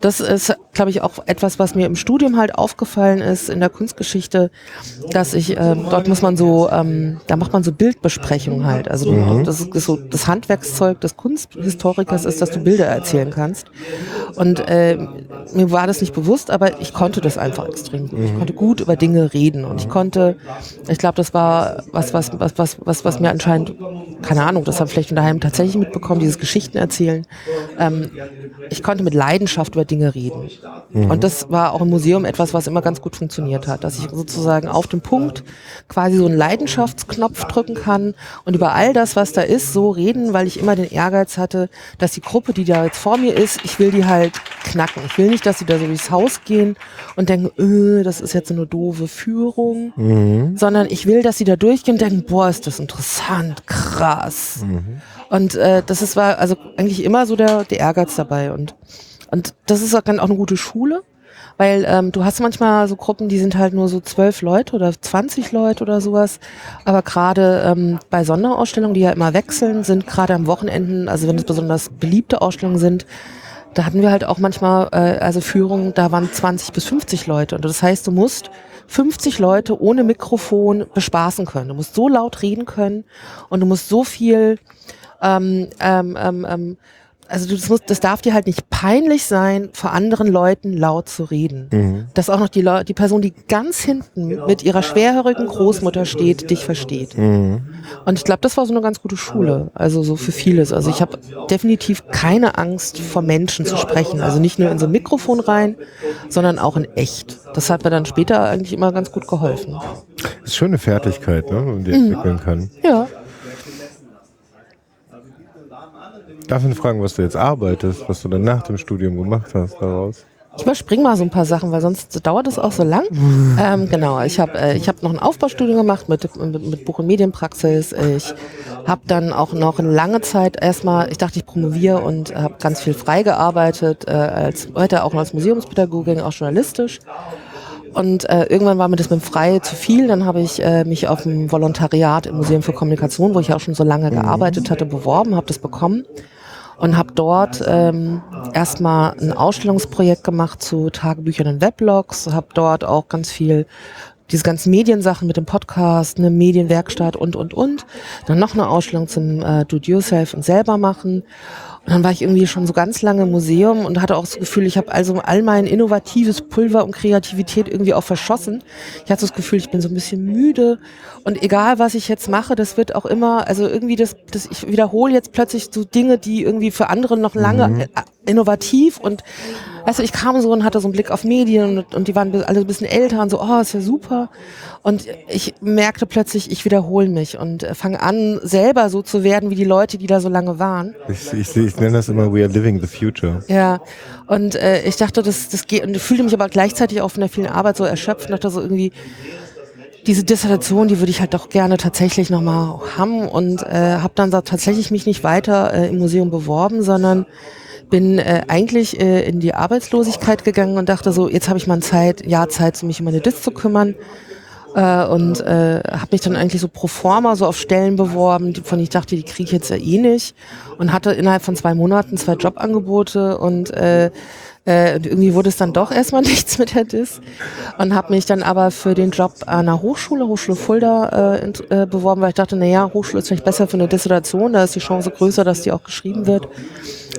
das ist, glaube ich, auch etwas, was mir im Studium halt aufgefallen ist in der Kunstgeschichte, dass ich, äh, dort muss man so, ähm, da macht man so Bildbesprechungen halt. Also mhm. das ist so das Handwerkszeug des Kunsthistorikers ist, dass du Bilder erzählen kannst. Und äh, mir war das nicht bewusst, aber ich konnte das einfach extrem gut. Ich konnte gut über Dinge reden und ich konnte, ich glaube, das war was, was, was, was, was, was mir anscheinend, keine Ahnung, das haben vielleicht von daheim tatsächlich mitbekommen, dieses Geschichten erzählen. Ähm, ich konnte mit Leidenschaft Leidenschaft über Dinge reden. Mhm. Und das war auch im Museum etwas, was immer ganz gut funktioniert hat, dass ich sozusagen auf dem Punkt quasi so einen Leidenschaftsknopf drücken kann und über all das, was da ist, so reden, weil ich immer den Ehrgeiz hatte, dass die Gruppe, die da jetzt vor mir ist, ich will die halt knacken. Ich will nicht, dass sie da so durchs Haus gehen und denken, öh, das ist jetzt eine doofe Führung, mhm. sondern ich will, dass sie da durchgehen und denken, boah, ist das interessant, krass. Mhm. Und äh, das ist, war also eigentlich immer so der, der Ehrgeiz dabei. Und und das ist dann auch eine gute Schule, weil ähm, du hast manchmal so Gruppen, die sind halt nur so zwölf Leute oder zwanzig Leute oder sowas. Aber gerade ähm, bei Sonderausstellungen, die ja immer wechseln, sind gerade am Wochenenden, also wenn es besonders beliebte Ausstellungen sind, da hatten wir halt auch manchmal, äh, also Führungen, da waren 20 bis 50 Leute. Und das heißt, du musst 50 Leute ohne Mikrofon bespaßen können. Du musst so laut reden können und du musst so viel ähm, ähm, ähm, ähm also das, muss, das darf dir halt nicht peinlich sein, vor anderen Leuten laut zu reden. Mhm. Dass auch noch die, Le die Person, die ganz hinten mit ihrer schwerhörigen Großmutter steht, dich versteht. Mhm. Und ich glaube, das war so eine ganz gute Schule, also so für vieles. Also ich habe definitiv keine Angst vor Menschen zu sprechen. Also nicht nur in so ein Mikrofon rein, sondern auch in echt. Das hat mir dann später eigentlich immer ganz gut geholfen. Das ist schon eine Fertigkeit, ne, die entwickeln mhm. kann. Ja. Darf ich fragen, was du jetzt arbeitest, was du dann nach dem Studium gemacht hast daraus? Ich überspringe mal so ein paar Sachen, weil sonst dauert es auch so lang. ähm, genau, ich habe äh, ich hab noch ein Aufbaustudium gemacht mit, mit, mit Buch- und Medienpraxis. Ich habe dann auch noch eine lange Zeit erstmal, ich dachte, ich promoviere und habe ganz viel freigearbeitet, äh, als heute auch als Museumspädagogin, auch journalistisch. Und äh, irgendwann war mir das mit dem Frei zu viel. Dann habe ich äh, mich auf ein Volontariat im Museum für Kommunikation, wo ich auch schon so lange gearbeitet hatte, beworben, habe das bekommen und habe dort ähm, erstmal ein Ausstellungsprojekt gemacht zu Tagebüchern und Weblogs, habe dort auch ganz viel diese ganzen Mediensachen mit dem Podcast, eine Medienwerkstatt und, und, und. Dann noch eine Ausstellung zum äh, Do-it-yourself und selber machen. Und dann war ich irgendwie schon so ganz lange im Museum und hatte auch das Gefühl, ich habe also all mein innovatives Pulver und Kreativität irgendwie auch verschossen. Ich hatte das Gefühl, ich bin so ein bisschen müde und egal was ich jetzt mache, das wird auch immer, also irgendwie das, das ich wiederhole jetzt plötzlich so Dinge, die irgendwie für andere noch lange mhm. Innovativ und weißt du, ich kam so und hatte so einen Blick auf Medien und, und die waren alle ein bisschen älter und so, oh, ist ja super. Und ich merkte plötzlich, ich wiederhole mich und äh, fange an, selber so zu werden wie die Leute, die da so lange waren. Ich, ich, ich nenne das immer, we are living the future. Ja, und äh, ich dachte, das, das geht, und fühlte mich aber gleichzeitig auch von der vielen Arbeit so erschöpft und dachte so irgendwie, diese Dissertation, die würde ich halt doch gerne tatsächlich nochmal haben und äh, habe dann da tatsächlich mich nicht weiter äh, im Museum beworben, sondern bin äh, eigentlich äh, in die Arbeitslosigkeit gegangen und dachte so, jetzt habe ich mal Zeit, Jahr Zeit, mich um meine Dis zu kümmern. Äh, und äh, habe mich dann eigentlich so pro forma so auf Stellen beworben, von ich dachte, die kriege ich jetzt ja eh nicht. Und hatte innerhalb von zwei Monaten zwei Jobangebote und äh, äh, irgendwie wurde es dann doch erstmal nichts mit der DIS und habe mich dann aber für den Job an einer Hochschule, Hochschule Fulda, äh, äh, beworben, weil ich dachte, naja, Hochschule ist vielleicht besser für eine Dissertation, da ist die Chance größer, dass die auch geschrieben wird.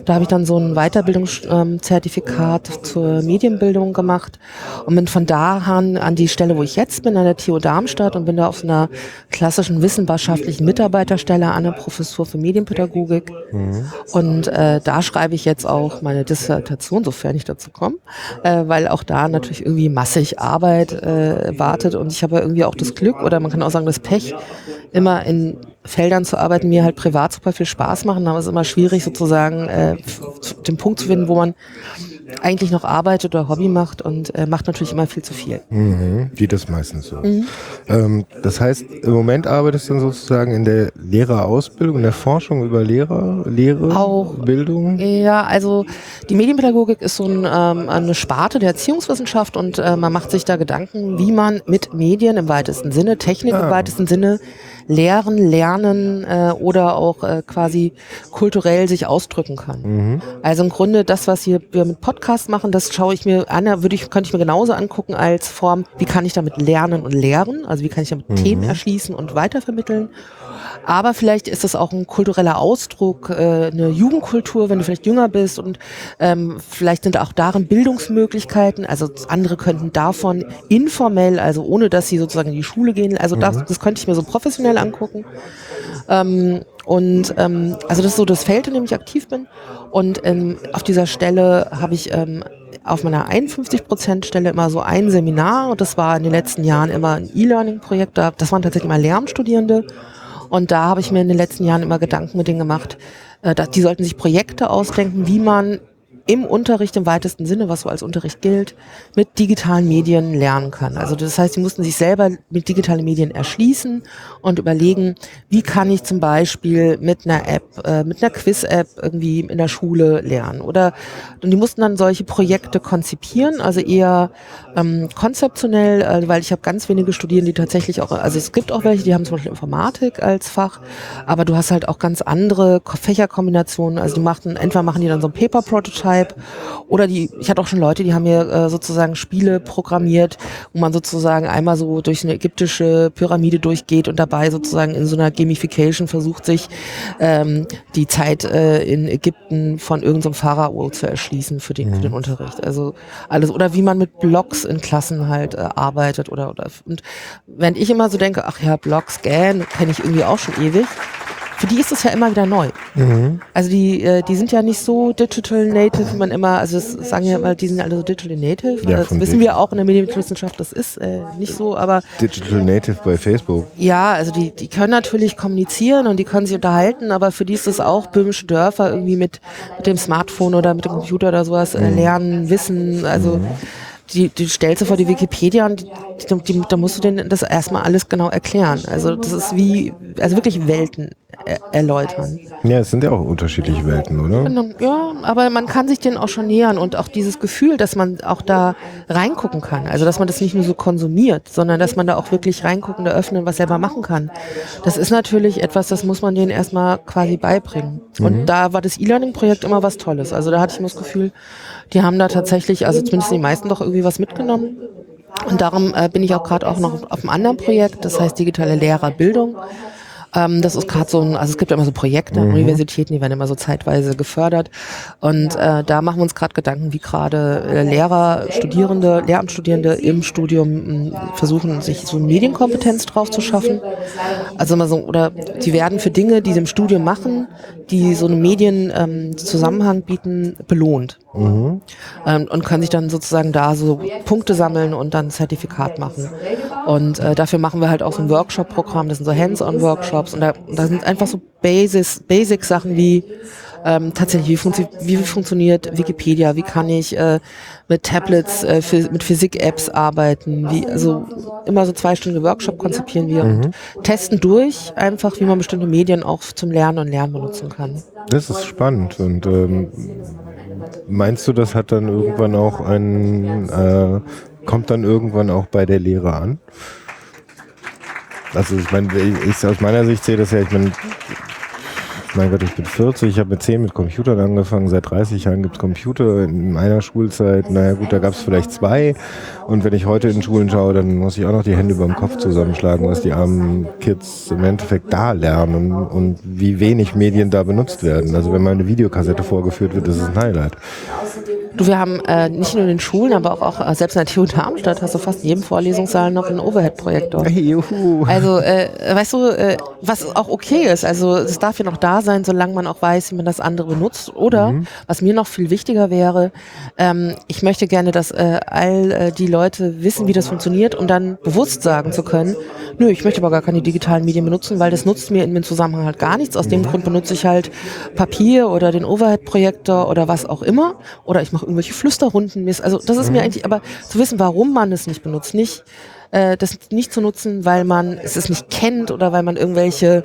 Da habe ich dann so ein Weiterbildungszertifikat ähm, zur Medienbildung gemacht und bin von da an an die Stelle, wo ich jetzt bin, an der TU Darmstadt und bin da auf einer klassischen wissenschaftlichen Mitarbeiterstelle an der Professur für Medienpädagogik. Mhm. Und äh, da schreibe ich jetzt auch meine Dissertation, sofern ich dazu komme, äh, weil auch da natürlich irgendwie massig Arbeit äh, wartet und ich habe irgendwie auch das Glück oder man kann auch sagen das Pech, immer in Feldern zu arbeiten, mir halt privat super viel Spaß machen, aber es ist immer schwierig sozusagen äh, den Punkt zu finden, wo man eigentlich noch arbeitet oder Hobby macht und äh, macht natürlich immer viel zu viel. Mhm, wie das meistens so. Mhm. Ähm, das heißt, im Moment arbeitest du dann sozusagen in der Lehrerausbildung, in der Forschung über Lehrer, Lehre, Auch, Bildung? Ja, also die Medienpädagogik ist so ein, ähm, eine Sparte der Erziehungswissenschaft und äh, man macht sich da Gedanken, wie man mit Medien im weitesten Sinne, Technik ah. im weitesten Sinne lehren, lernen äh, oder auch äh, quasi kulturell sich ausdrücken kann. Mhm. Also im Grunde das, was hier wir mit Podcast machen, das schaue ich mir an, würde ich, könnte ich mir genauso angucken als Form, wie kann ich damit lernen und lehren, also wie kann ich damit mhm. Themen erschließen und weitervermitteln aber vielleicht ist das auch ein kultureller Ausdruck, äh, eine Jugendkultur, wenn du vielleicht jünger bist und ähm, vielleicht sind auch darin Bildungsmöglichkeiten. Also andere könnten davon informell, also ohne dass sie sozusagen in die Schule gehen, also das, mhm. das könnte ich mir so professionell angucken. Ähm, und ähm, also das ist so das Feld, in dem ich aktiv bin. Und ähm, auf dieser Stelle habe ich ähm, auf meiner 51% Stelle immer so ein Seminar und das war in den letzten Jahren immer ein E-Learning-Projekt. Das waren tatsächlich immer Lehramtsstudierende. Und da habe ich mir in den letzten Jahren immer Gedanken mit denen gemacht, äh, die sollten sich Projekte ausdenken, wie man im Unterricht im weitesten Sinne, was so als Unterricht gilt, mit digitalen Medien lernen kann. Also das heißt, sie mussten sich selber mit digitalen Medien erschließen und überlegen, wie kann ich zum Beispiel mit einer App, äh, mit einer Quiz-App irgendwie in der Schule lernen. Oder und die mussten dann solche Projekte konzipieren, also eher ähm, konzeptionell, äh, weil ich habe ganz wenige Studierende, die tatsächlich auch, also es gibt auch welche, die haben zum Beispiel Informatik als Fach, aber du hast halt auch ganz andere Fächerkombinationen. Also die machten, entweder machen die dann so ein Paper-Prototype oder die, ich hatte auch schon Leute, die haben mir äh, sozusagen Spiele programmiert, wo man sozusagen einmal so durch eine ägyptische Pyramide durchgeht und dabei sozusagen in so einer Gamification versucht, sich ähm, die Zeit äh, in Ägypten von irgendeinem Pharao zu erschließen für den, mhm. für den Unterricht. Also alles, oder wie man mit Blogs in Klassen halt äh, arbeitet oder, oder und wenn ich immer so denke, ach ja, Blog Scan kenne ich irgendwie auch schon ewig, für die ist es ja immer wieder neu. Mhm. Also die, äh, die sind ja nicht so digital native, wie man immer, also das sagen ja immer, die sind alle so digital native. Ja, das wissen wir auch in der Medienwissenschaft, das ist äh, nicht so, aber. Digital native bei Facebook. Ja, also die, die können natürlich kommunizieren und die können sich unterhalten, aber für die ist es auch böhmische Dörfer irgendwie mit, mit dem Smartphone oder mit dem Computer oder sowas äh, mhm. lernen, wissen, also. Mhm die, die stellst du vor die Wikipedia und die, die, da musst du denen das erstmal alles genau erklären. Also das ist wie, also wirklich Welten erläutern. Ja, es sind ja auch unterschiedliche Welten, oder? Ja, aber man kann sich denen auch schon nähern und auch dieses Gefühl, dass man auch da reingucken kann. Also dass man das nicht nur so konsumiert, sondern dass man da auch wirklich reingucken, da öffnen, und was selber machen kann. Das ist natürlich etwas, das muss man denen erstmal quasi beibringen. Und mhm. da war das E-Learning-Projekt immer was Tolles. Also da hatte ich immer das Gefühl, die haben da tatsächlich, also zumindest die meisten doch irgendwie was mitgenommen. Und darum äh, bin ich auch gerade auch noch auf einem anderen Projekt, das heißt digitale Lehrerbildung. Ähm, das ist gerade so ein, also es gibt immer so Projekte mhm. Universitäten, die werden immer so zeitweise gefördert. Und äh, da machen wir uns gerade Gedanken, wie gerade äh, Lehrer, Studierende, Lehramtsstudierende im Studium mh, versuchen, sich so Medienkompetenz drauf zu schaffen. Also immer so, oder die werden für Dinge, die sie im Studium machen, die so einen Medienzusammenhang ähm, bieten, belohnt. Mhm. Ähm, und können sich dann sozusagen da so Punkte sammeln und dann ein Zertifikat machen. Und äh, dafür machen wir halt auch so ein Workshop-Programm, das sind so Hands-on-Workshops Workshops und da, da sind einfach so Basis, Basic-Sachen wie ähm, tatsächlich, wie, funktio wie funktioniert Wikipedia, wie kann ich äh, mit Tablets, äh, mit Physik-Apps arbeiten, wie, also immer so zwei Stunden Workshop konzipieren wir mhm. und testen durch einfach, wie man bestimmte Medien auch zum Lernen und Lernen benutzen kann. Das ist spannend und ähm, meinst du, das hat dann irgendwann auch ein, äh, kommt dann irgendwann auch bei der Lehre an? Also ich meine, ich, aus meiner Sicht sehe das ja, ich meine, mein Gott, ich bin 40, ich habe mit 10 mit Computern angefangen, seit 30 Jahren gibt es Computer in meiner Schulzeit. Naja gut, da gab es vielleicht zwei. Und wenn ich heute in Schulen schaue, dann muss ich auch noch die Hände über dem Kopf zusammenschlagen, was die armen Kids im Endeffekt da lernen und wie wenig Medien da benutzt werden. Also wenn mal eine Videokassette vorgeführt wird, ist es ein Highlight. Du, wir haben äh, nicht nur in den Schulen, aber auch, auch äh, selbst in der TU Darmstadt hast du fast in jedem Vorlesungssaal noch einen Overhead-Projektor. Juhu. Also, äh, weißt du, äh, was auch okay ist, also es darf ja noch da sein, solange man auch weiß, wie man das andere benutzt. Oder, mhm. was mir noch viel wichtiger wäre, ähm, ich möchte gerne, dass äh, all äh, die Leute wissen, wie das funktioniert, um dann bewusst sagen zu können, nö, ich möchte aber gar keine digitalen Medien benutzen, weil das nutzt mir in dem Zusammenhang halt gar nichts. Aus dem mhm. Grund benutze ich halt Papier oder den Overhead-Projektor oder was auch immer. Oder ich mache irgendwelche Flüsterrunden. Also das ist mhm. mir eigentlich, aber zu wissen, warum man es nicht benutzt, nicht äh, das nicht zu nutzen, weil man es nicht kennt oder weil man irgendwelche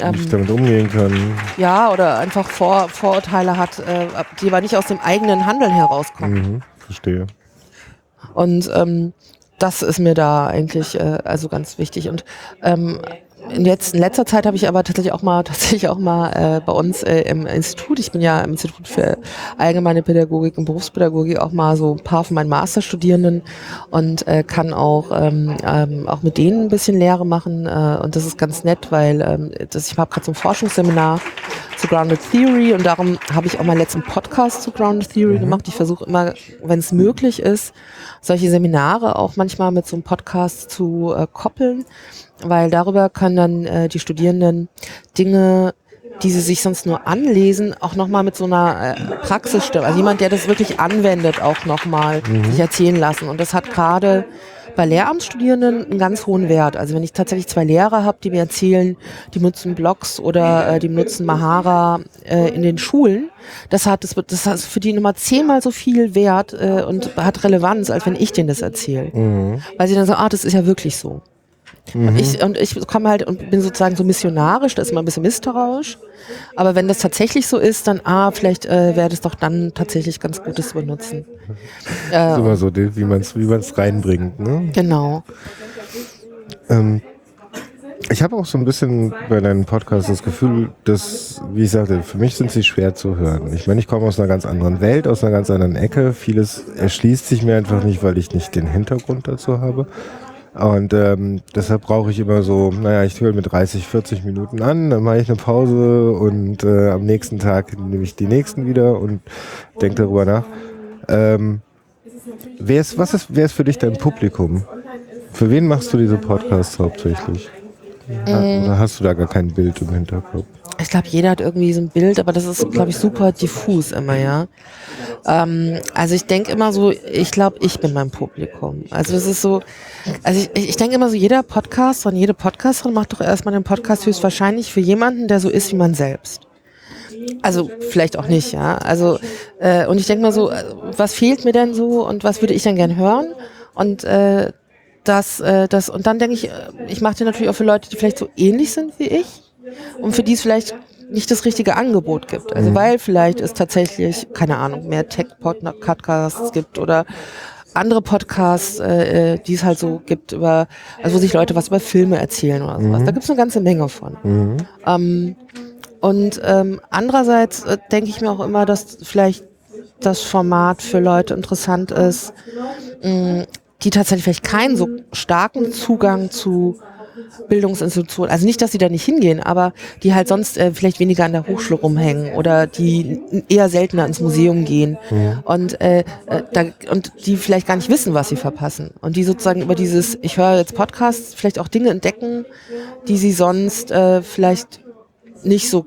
ähm, nicht damit umgehen kann. Ja, oder einfach Vor Vorurteile hat, äh, die aber nicht aus dem eigenen Handeln herauskommen. Mhm, verstehe. Und ähm, das ist mir da eigentlich äh, also ganz wichtig. Und ähm, jetzt, in letzter Zeit habe ich aber tatsächlich auch mal tatsächlich auch mal äh, bei uns äh, im Institut, ich bin ja im Institut für allgemeine Pädagogik und Berufspädagogik auch mal so ein paar von meinen Masterstudierenden und äh, kann auch ähm, ähm, auch mit denen ein bisschen Lehre machen äh, und das ist ganz nett, weil ähm, das, ich habe gerade so ein Forschungsseminar zu Grounded Theory und darum habe ich auch meinen letzten Podcast zu Grounded Theory mhm. gemacht. Ich versuche immer, wenn es möglich ist, solche Seminare auch manchmal mit so einem Podcast zu äh, koppeln weil darüber können dann äh, die Studierenden Dinge die sie sich sonst nur anlesen, auch nochmal mit so einer äh, Praxisstimme, also jemand, der das wirklich anwendet, auch nochmal mhm. sich erzählen lassen. Und das hat gerade bei Lehramtsstudierenden einen ganz hohen Wert. Also wenn ich tatsächlich zwei Lehrer habe, die mir erzählen, die nutzen Blogs oder äh, die nutzen Mahara äh, in den Schulen, das hat, das, wird, das hat für die nochmal zehnmal so viel Wert äh, und hat Relevanz, als wenn ich denen das erzähle. Mhm. Weil sie dann so, ah, das ist ja wirklich so. Mhm. Ich, und ich komme halt und bin sozusagen so missionarisch, da ist immer ein bisschen misstrauisch. Aber wenn das tatsächlich so ist, dann, ah, vielleicht äh, wäre das doch dann tatsächlich ganz gut, das zu benutzen. Äh, immer so, wie man es wie man's reinbringt. Ne? Genau. Ähm, ich habe auch so ein bisschen bei deinem Podcast das Gefühl, dass, wie ich sagte, für mich sind sie schwer zu hören. Ich meine, ich komme aus einer ganz anderen Welt, aus einer ganz anderen Ecke. Vieles erschließt sich mir einfach nicht, weil ich nicht den Hintergrund dazu habe. Und ähm, deshalb brauche ich immer so, naja, ich höre mit 30, 40 Minuten an, dann mache ich eine Pause und äh, am nächsten Tag nehme ich die nächsten wieder und denke darüber nach. Ähm, wer ist, was ist, wer ist für dich dein Publikum? Für wen machst du diese Podcasts hauptsächlich? Ähm. Oder hast du da gar kein Bild im Hinterkopf? Ich glaube, jeder hat irgendwie so ein Bild, aber das ist, glaube ich, super diffus immer, ja. Ähm, also ich denke immer so, ich glaube, ich bin mein Publikum. Also es ist so, also ich, ich denke immer so, jeder Podcast und jede Podcasterin macht doch erstmal den Podcast höchstwahrscheinlich für jemanden, der so ist wie man selbst. Also vielleicht auch nicht, ja. Also äh, und ich denke mal so, was fehlt mir denn so und was würde ich denn gern hören? Und äh, das, äh, das und dann denke ich, äh, ich mache den natürlich auch für Leute, die vielleicht so ähnlich sind wie ich und für die es vielleicht nicht das richtige Angebot gibt. Also mhm. weil vielleicht es tatsächlich, keine Ahnung, mehr Tech-Podcasts gibt oder andere Podcasts, äh, äh, die es halt so gibt, über, also wo sich Leute was über Filme erzählen oder sowas. Mhm. Da gibt es eine ganze Menge von. Mhm. Ähm, und ähm, andererseits äh, denke ich mir auch immer, dass vielleicht das Format für Leute interessant ist, mh, die tatsächlich vielleicht keinen so starken Zugang zu Bildungsinstitutionen, also nicht, dass sie da nicht hingehen, aber die halt sonst äh, vielleicht weniger an der Hochschule rumhängen oder die eher seltener ins Museum gehen ja. und äh, äh, da, und die vielleicht gar nicht wissen, was sie verpassen und die sozusagen über dieses, ich höre jetzt Podcasts, vielleicht auch Dinge entdecken, die sie sonst äh, vielleicht nicht so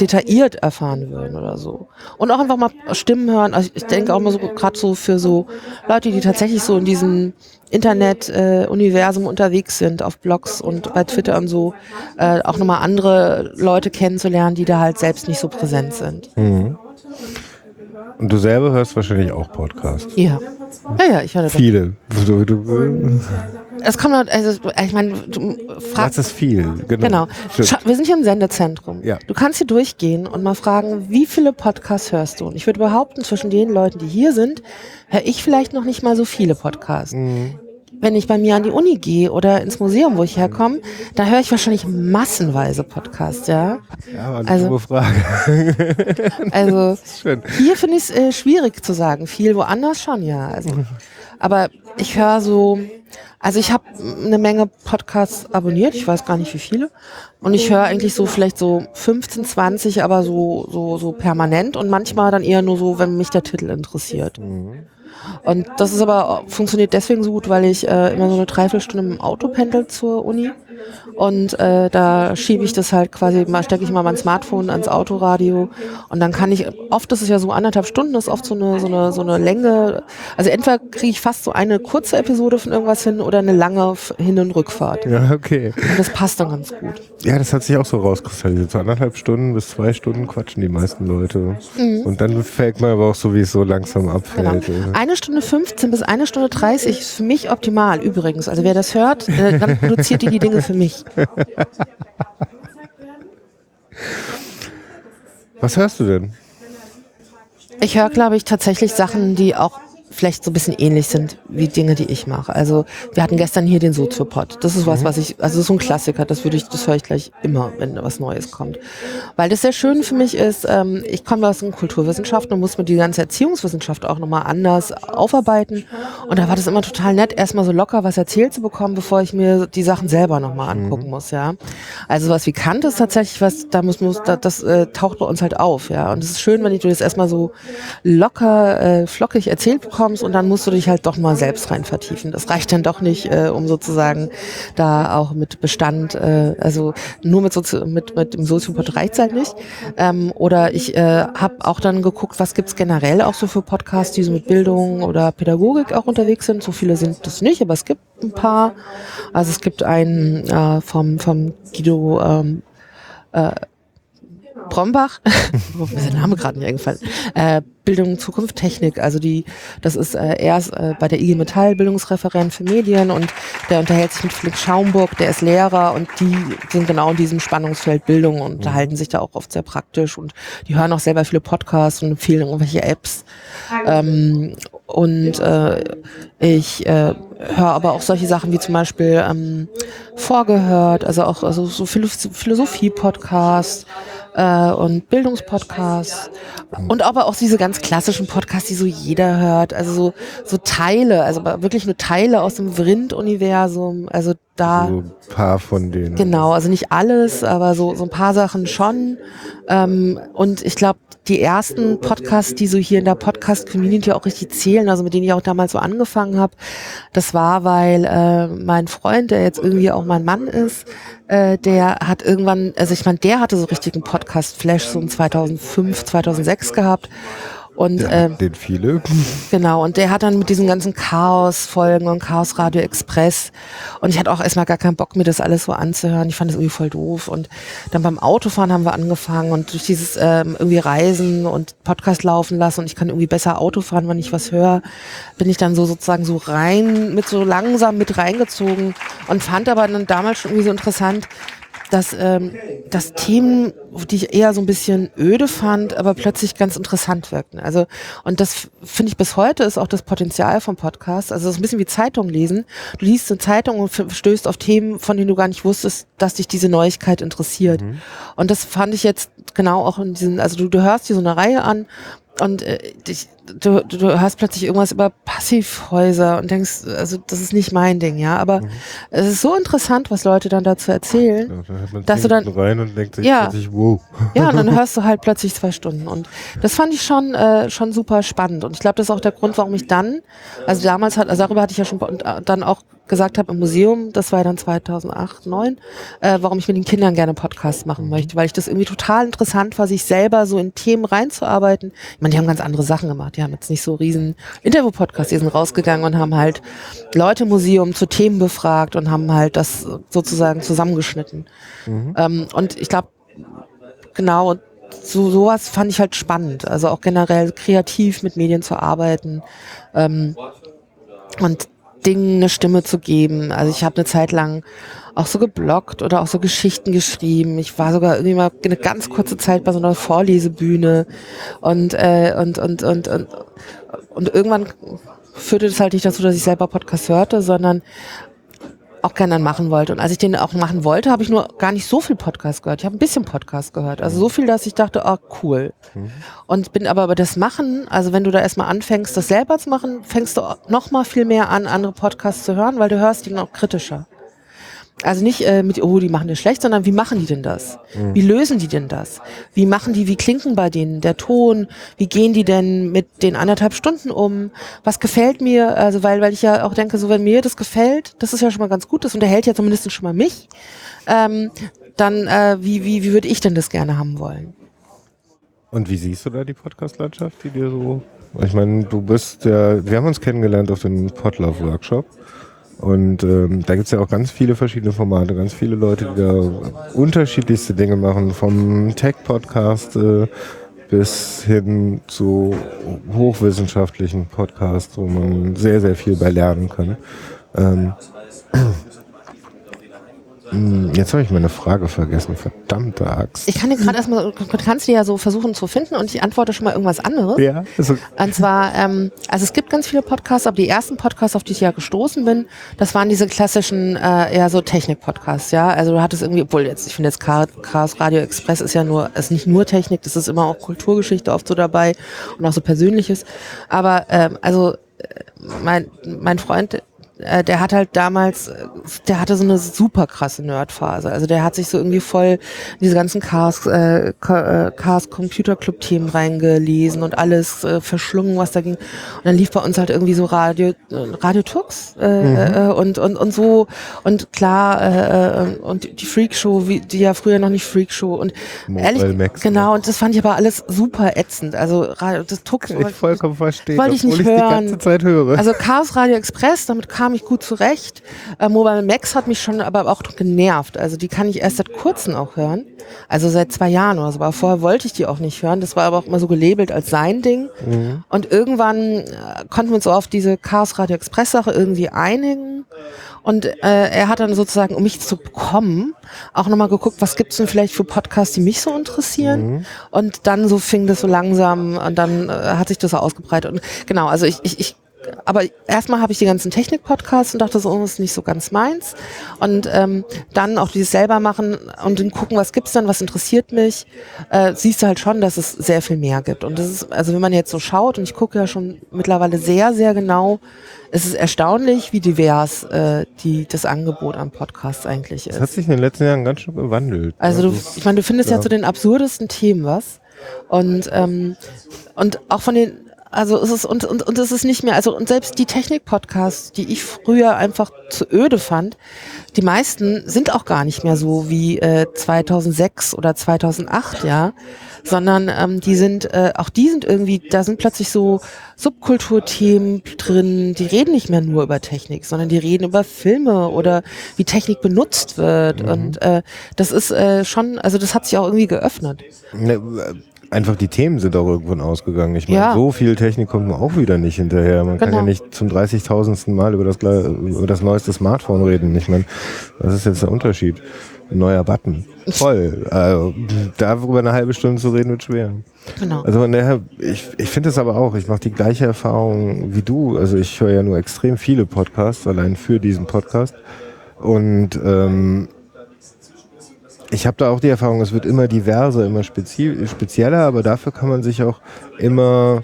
detailliert erfahren würden oder so. Und auch einfach mal Stimmen hören. Also ich denke auch mal so, gerade so für so Leute, die tatsächlich so in diesem Internet-Universum unterwegs sind, auf Blogs und bei Twitter und so, äh, auch nochmal andere Leute kennenzulernen, die da halt selbst nicht so präsent sind. Mhm. Und du selber hörst wahrscheinlich auch Podcasts. Ja. Ja, ja, ich höre. Viele. Du, du, Es kommt halt, also ich meine, du fragst. das ist viel. Genau. Genau. Wir sind hier im Sendezentrum. Ja. Du kannst hier durchgehen und mal fragen, wie viele Podcasts hörst du? Und ich würde behaupten, zwischen den Leuten, die hier sind, höre ich vielleicht noch nicht mal so viele Podcasts. Mhm. Wenn ich bei mir an die Uni gehe oder ins Museum, wo ich herkomme, da höre ich wahrscheinlich massenweise Podcasts, ja. Ja, aber eine Also- dumme Frage. Also Schön. hier finde ich es äh, schwierig zu sagen. Viel woanders schon, ja. Also, aber ich höre so, also ich habe eine Menge Podcasts abonniert, ich weiß gar nicht wie viele. Und ich höre eigentlich so vielleicht so 15, 20, aber so, so, so permanent und manchmal dann eher nur so, wenn mich der Titel interessiert. Und das ist aber funktioniert deswegen so gut, weil ich äh, immer so eine Dreiviertelstunde im Auto pendel zur Uni. Und äh, da schiebe ich das halt quasi, mal stecke ich mal mein Smartphone ans Autoradio und dann kann ich, oft ist es ja so anderthalb Stunden, ist oft so eine, so eine, so eine Länge. Also entweder kriege ich fast so eine kurze Episode von irgendwas hin oder eine lange Hin- und Rückfahrt. Ja, okay. Und das passt dann ganz gut. Ja, das hat sich auch so rauskristallisiert. So anderthalb Stunden bis zwei Stunden quatschen die meisten Leute. Und dann fällt man aber auch so, wie es so langsam Genau. abfällt. Eine Stunde 15 bis eine Stunde 30 ist für mich optimal übrigens. Also wer das hört, äh, dann produziert die die Dinge für mich. Was hörst du denn? Ich höre, glaube ich, tatsächlich Sachen, die auch vielleicht so ein bisschen ähnlich sind wie Dinge, die ich mache. Also wir hatten gestern hier den Soziopod. Das ist was, was ich, also das ist so ein Klassiker. Das würde ich, das höre ich gleich immer, wenn was Neues kommt. Weil das sehr schön für mich ist. Ähm, ich komme aus den Kulturwissenschaften und muss mir die ganze Erziehungswissenschaft auch nochmal anders aufarbeiten. Und da war das immer total nett, erstmal so locker was erzählt zu bekommen, bevor ich mir die Sachen selber nochmal angucken muss. Ja, also was wie Kant ist tatsächlich was, da muss, muss da, das äh, taucht bei uns halt auf. Ja, und es ist schön, wenn du das erstmal so locker, äh, flockig erzählt bekommst und dann musst du dich halt doch mal selbst rein vertiefen. Das reicht dann doch nicht, äh, um sozusagen da auch mit Bestand, äh, also nur mit, Sozi mit, mit dem Soziopod reicht's halt nicht. Ähm, oder ich äh, habe auch dann geguckt, was gibt's generell auch so für Podcasts, die so mit Bildung oder Pädagogik auch unterwegs sind. So viele sind das nicht, aber es gibt ein paar. Also es gibt einen äh, vom, vom Guido ähm, äh, Brombach, wo ist der Name gerade nicht eingefallen, äh, Bildung, Zukunft, Technik, also die, das ist, äh, er ist äh, bei der IG Metall Bildungsreferent für Medien und der unterhält sich mit Felix Schaumburg, der ist Lehrer und die sind genau in diesem Spannungsfeld Bildung und unterhalten sich da auch oft sehr praktisch und die hören auch selber viele Podcasts und empfehlen irgendwelche Apps. Ähm, und äh, ich äh, höre aber auch solche Sachen wie zum Beispiel ähm, Vorgehört, also auch also so Philosophie-Podcasts äh, und Bildungspodcasts. Und aber auch diese ganz klassischen Podcasts, die so jeder hört, also so, so Teile, also wirklich nur Teile aus dem Vrind-Universum, also da... So ein paar von denen. Genau, also nicht alles, aber so, so ein paar Sachen schon. Ähm, und ich glaube, die ersten Podcasts, die so hier in der Podcast-Community auch richtig zählen, also mit denen ich auch damals so angefangen habe, das war, weil äh, mein Freund, der jetzt irgendwie auch mein Mann ist, äh, der hat irgendwann, also ich meine, der hatte so richtigen Podcast-Flash so in 2005, 2006 gehabt. Und Ja, ähm, den viele. Genau, und der hat dann mit diesen ganzen Chaos-Folgen und Chaos Radio Express und ich hatte auch erstmal gar keinen Bock, mir das alles so anzuhören. Ich fand das irgendwie voll doof. Und dann beim Autofahren haben wir angefangen und durch dieses ähm, irgendwie Reisen und Podcast laufen lassen und ich kann irgendwie besser Auto fahren, wenn ich was höre, bin ich dann so sozusagen so rein, mit so langsam mit reingezogen und fand aber dann damals schon irgendwie so interessant, dass, ähm, dass Themen, die ich eher so ein bisschen öde fand, aber plötzlich ganz interessant wirkten. Also, und das finde ich bis heute ist auch das Potenzial vom Podcast. Also, es ist ein bisschen wie Zeitung lesen. Du liest eine Zeitung und stößt auf Themen, von denen du gar nicht wusstest, dass dich diese Neuigkeit interessiert. Und das fand ich jetzt genau auch in diesen, also du, du hörst dir so eine Reihe an und äh, dich, du, du, du hörst plötzlich irgendwas über Passivhäuser und denkst, also das ist nicht mein Ding, ja. Aber es ist so interessant, was Leute dann dazu erzählen. Ja, da hört man Dass du dann- rein und denkt sich Ja. plötzlich, wow. Ja, und dann hörst du halt plötzlich zwei Stunden. Und das fand ich schon, äh, schon super spannend. Und ich glaube, das ist auch der Grund, warum ich dann, also damals hat, also darüber hatte ich ja schon und, äh, dann auch gesagt habe im Museum, das war ja dann 2008, 2009, äh, warum ich mit den Kindern gerne Podcasts machen möchte, weil ich das irgendwie total interessant war, sich selber so in Themen reinzuarbeiten. Ich meine, die haben ganz andere Sachen gemacht. Die haben jetzt nicht so riesen Interview-Podcasts, die sind rausgegangen und haben halt Leute im Museum zu Themen befragt und haben halt das sozusagen zusammengeschnitten. Ähm, und ich glaube, genau, so sowas fand ich halt spannend. Also auch generell kreativ mit Medien zu arbeiten ähm, und Dingen eine Stimme zu geben. Also ich habe eine Zeit lang auch so gebloggt oder auch so Geschichten geschrieben. Ich war sogar irgendwie mal eine ganz kurze Zeit bei so einer Vorlesebühne und äh, und, und und und und irgendwann führte das halt nicht dazu, dass ich selber Podcast hörte, sondern auch gerne dann machen wollte. Und als ich den auch machen wollte, habe ich nur gar nicht so viel Podcast gehört. Ich habe ein bisschen Podcast gehört. Also so viel, dass ich dachte, ah, cool. Und bin aber über das Machen, also wenn du da erstmal anfängst, das selber zu machen, fängst du noch mal viel mehr an, andere Podcasts zu hören, weil du hörst die noch kritischer. Also nicht äh, mit, oh, die machen das schlecht, sondern wie machen die denn das? Wie lösen die denn das? Wie machen die, wie klinken bei denen der Ton? Wie gehen die denn mit den anderthalb Stunden um? Was gefällt mir? Also weil, weil ich ja auch denke, so wenn mir das gefällt, das ist ja schon mal ganz gut, das unterhält ja zumindest schon mal mich. Ähm, dann äh, wie, wie, wie würde ich denn das gerne haben wollen? Und wie siehst du da die Podcast-Landschaft, die dir so. Ich meine, du bist ja, wir haben uns kennengelernt auf dem Podlove-Workshop. Und ähm, da gibt's ja auch ganz viele verschiedene Formate, ganz viele Leute, die da unterschiedlichste Dinge machen, vom Tech-Podcast äh, bis hin zu hochwissenschaftlichen Podcasts, wo man sehr, sehr viel bei lernen kann. Ähm, Hm, Jetzt habe ich meine Frage vergessen, verdammte Axt. Ich kann dir gerade erstmal, du kannst dir ja so versuchen zu finden und ich antworte schon mal irgendwas anderes. Ja, also, Und zwar, ähm, also es gibt ganz viele Podcasts, aber die ersten Podcasts, auf die ich ja gestoßen bin, das waren diese klassischen, äh, eher so Technik-Podcasts, ja. Also du hattest irgendwie, obwohl jetzt, ich finde jetzt Chaos Chaos Radio Express ist ja nur, ist nicht nur Technik, das ist immer auch Kulturgeschichte oft so dabei und auch so Persönliches. Aber ähm, also äh, mein, mein Freund, äh, der hat halt damals, äh, der hatte so eine super krasse Nerdphase. Also der hat sich so irgendwie voll in diese ganzen Chaos, äh, äh, Chaos Computer Club Themen reingelesen und alles äh, verschlungen, was da ging. Und dann lief bei uns halt irgendwie so Radio, Radio Tux äh, äh, und, und, und so. Und klar, äh, und die Freak Show, wie, die ja früher noch nicht Freak Show. Und Mobile ehrlich, Max, genau, und das fand ich aber alles super ätzend. Also Radio, das Tux. ich vollkommen verstehe, Wollte ich nicht ich die hören. ganze Zeit höre. Also Chaos Radio Express, damit kam ich gut zurecht. Äh, Mobile Max hat mich schon aber auch genervt. Also die kann ich erst seit kurzem auch hören. Also seit zwei Jahren oder so. Aber vorher wollte ich die auch nicht hören. Das war aber auch immer so gelabelt als sein Ding. Und irgendwann äh, konnten wir uns so auf diese Chaos Radio Express Sache irgendwie einigen. Und äh, er hat dann sozusagen, um mich zu bekommen, auch nochmal geguckt, was gibt's denn vielleicht für Podcasts, die mich so interessieren. Und dann so fing das so langsam und dann äh, hat sich das so ausgebreitet. Und genau, also ich, ich, ich aber erstmal habe ich die ganzen Technik-Podcasts und dachte so, oh, das ist nicht so ganz meins. Und ähm, dann auch dieses selber machen und dann gucken, was gibt's dann, was interessiert mich, äh, siehst du halt schon, dass es sehr viel mehr gibt. Und das ist, also wenn man jetzt so schaut, und ich gucke ja schon mittlerweile sehr, sehr genau, es ist erstaunlich, wie divers äh, die, das Angebot an Podcasts eigentlich ist. das hat sich in den letzten Jahren ganz schön gewandelt. Also du, ich meine, du findest ja. ja. zu den absurdesten Themen was. Und, ähm, und auch von den, also es ist, und, und, und es ist nicht mehr, also und selbst die Technik-Podcasts, die ich früher einfach zu öde fand, die meisten sind auch gar nicht mehr so wie äh, 2006 oder 2008, ja, sondern ähm, die sind, äh, auch die sind irgendwie, da sind plötzlich so Subkulturthemen drin, die reden nicht mehr nur über Technik, sondern die reden über Filme oder wie Technik benutzt wird und äh, das ist äh, schon, also das hat sich auch irgendwie geöffnet. Ne, einfach die Themen sind auch irgendwann ausgegangen. Ich meine, Ja. so viel Technik kommt man auch wieder nicht hinterher. Man kann Genau. ja nicht zum 30.000. Mal über das, über das neueste Smartphone reden. Ich meine, was ist jetzt der Unterschied? Ein neuer Button. Voll. Also, darüber eine halbe Stunde zu reden wird schwer. Genau. Also von daher, ich, ich finde es aber auch, ich mache die gleiche Erfahrung wie du. Also ich höre ja nur extrem viele Podcasts, allein für diesen Podcast. Und ähm, ich habe da auch die Erfahrung, es wird immer diverser, immer spezi spezieller, aber dafür kann man sich auch immer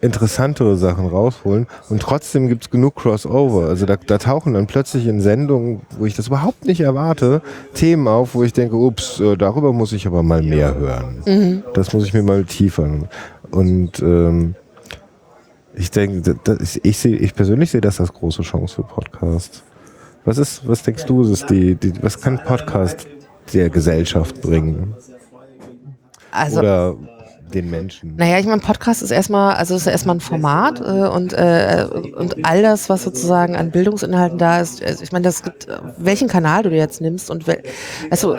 interessantere Sachen rausholen. Und trotzdem gibt's genug Crossover. Also da, da tauchen dann plötzlich in Sendungen, wo ich das überhaupt nicht erwarte, Themen auf, wo ich denke, ups, äh, darüber muss ich aber mal mehr hören. Das muss ich mir mal tiefer. Und ähm, ich denke, ich, sehe, ich persönlich sehe das als große Chance für Podcasts. Was ist, was denkst du, ist die, die, was kann Podcast der Gesellschaft bringen? Also, Oder den Menschen? Naja, ich meine, Podcast ist erstmal, also ist erstmal ein Format äh, und, äh, und all das, was sozusagen an Bildungsinhalten da ist, also ich meine, das gibt, welchen Kanal du jetzt nimmst und wel, also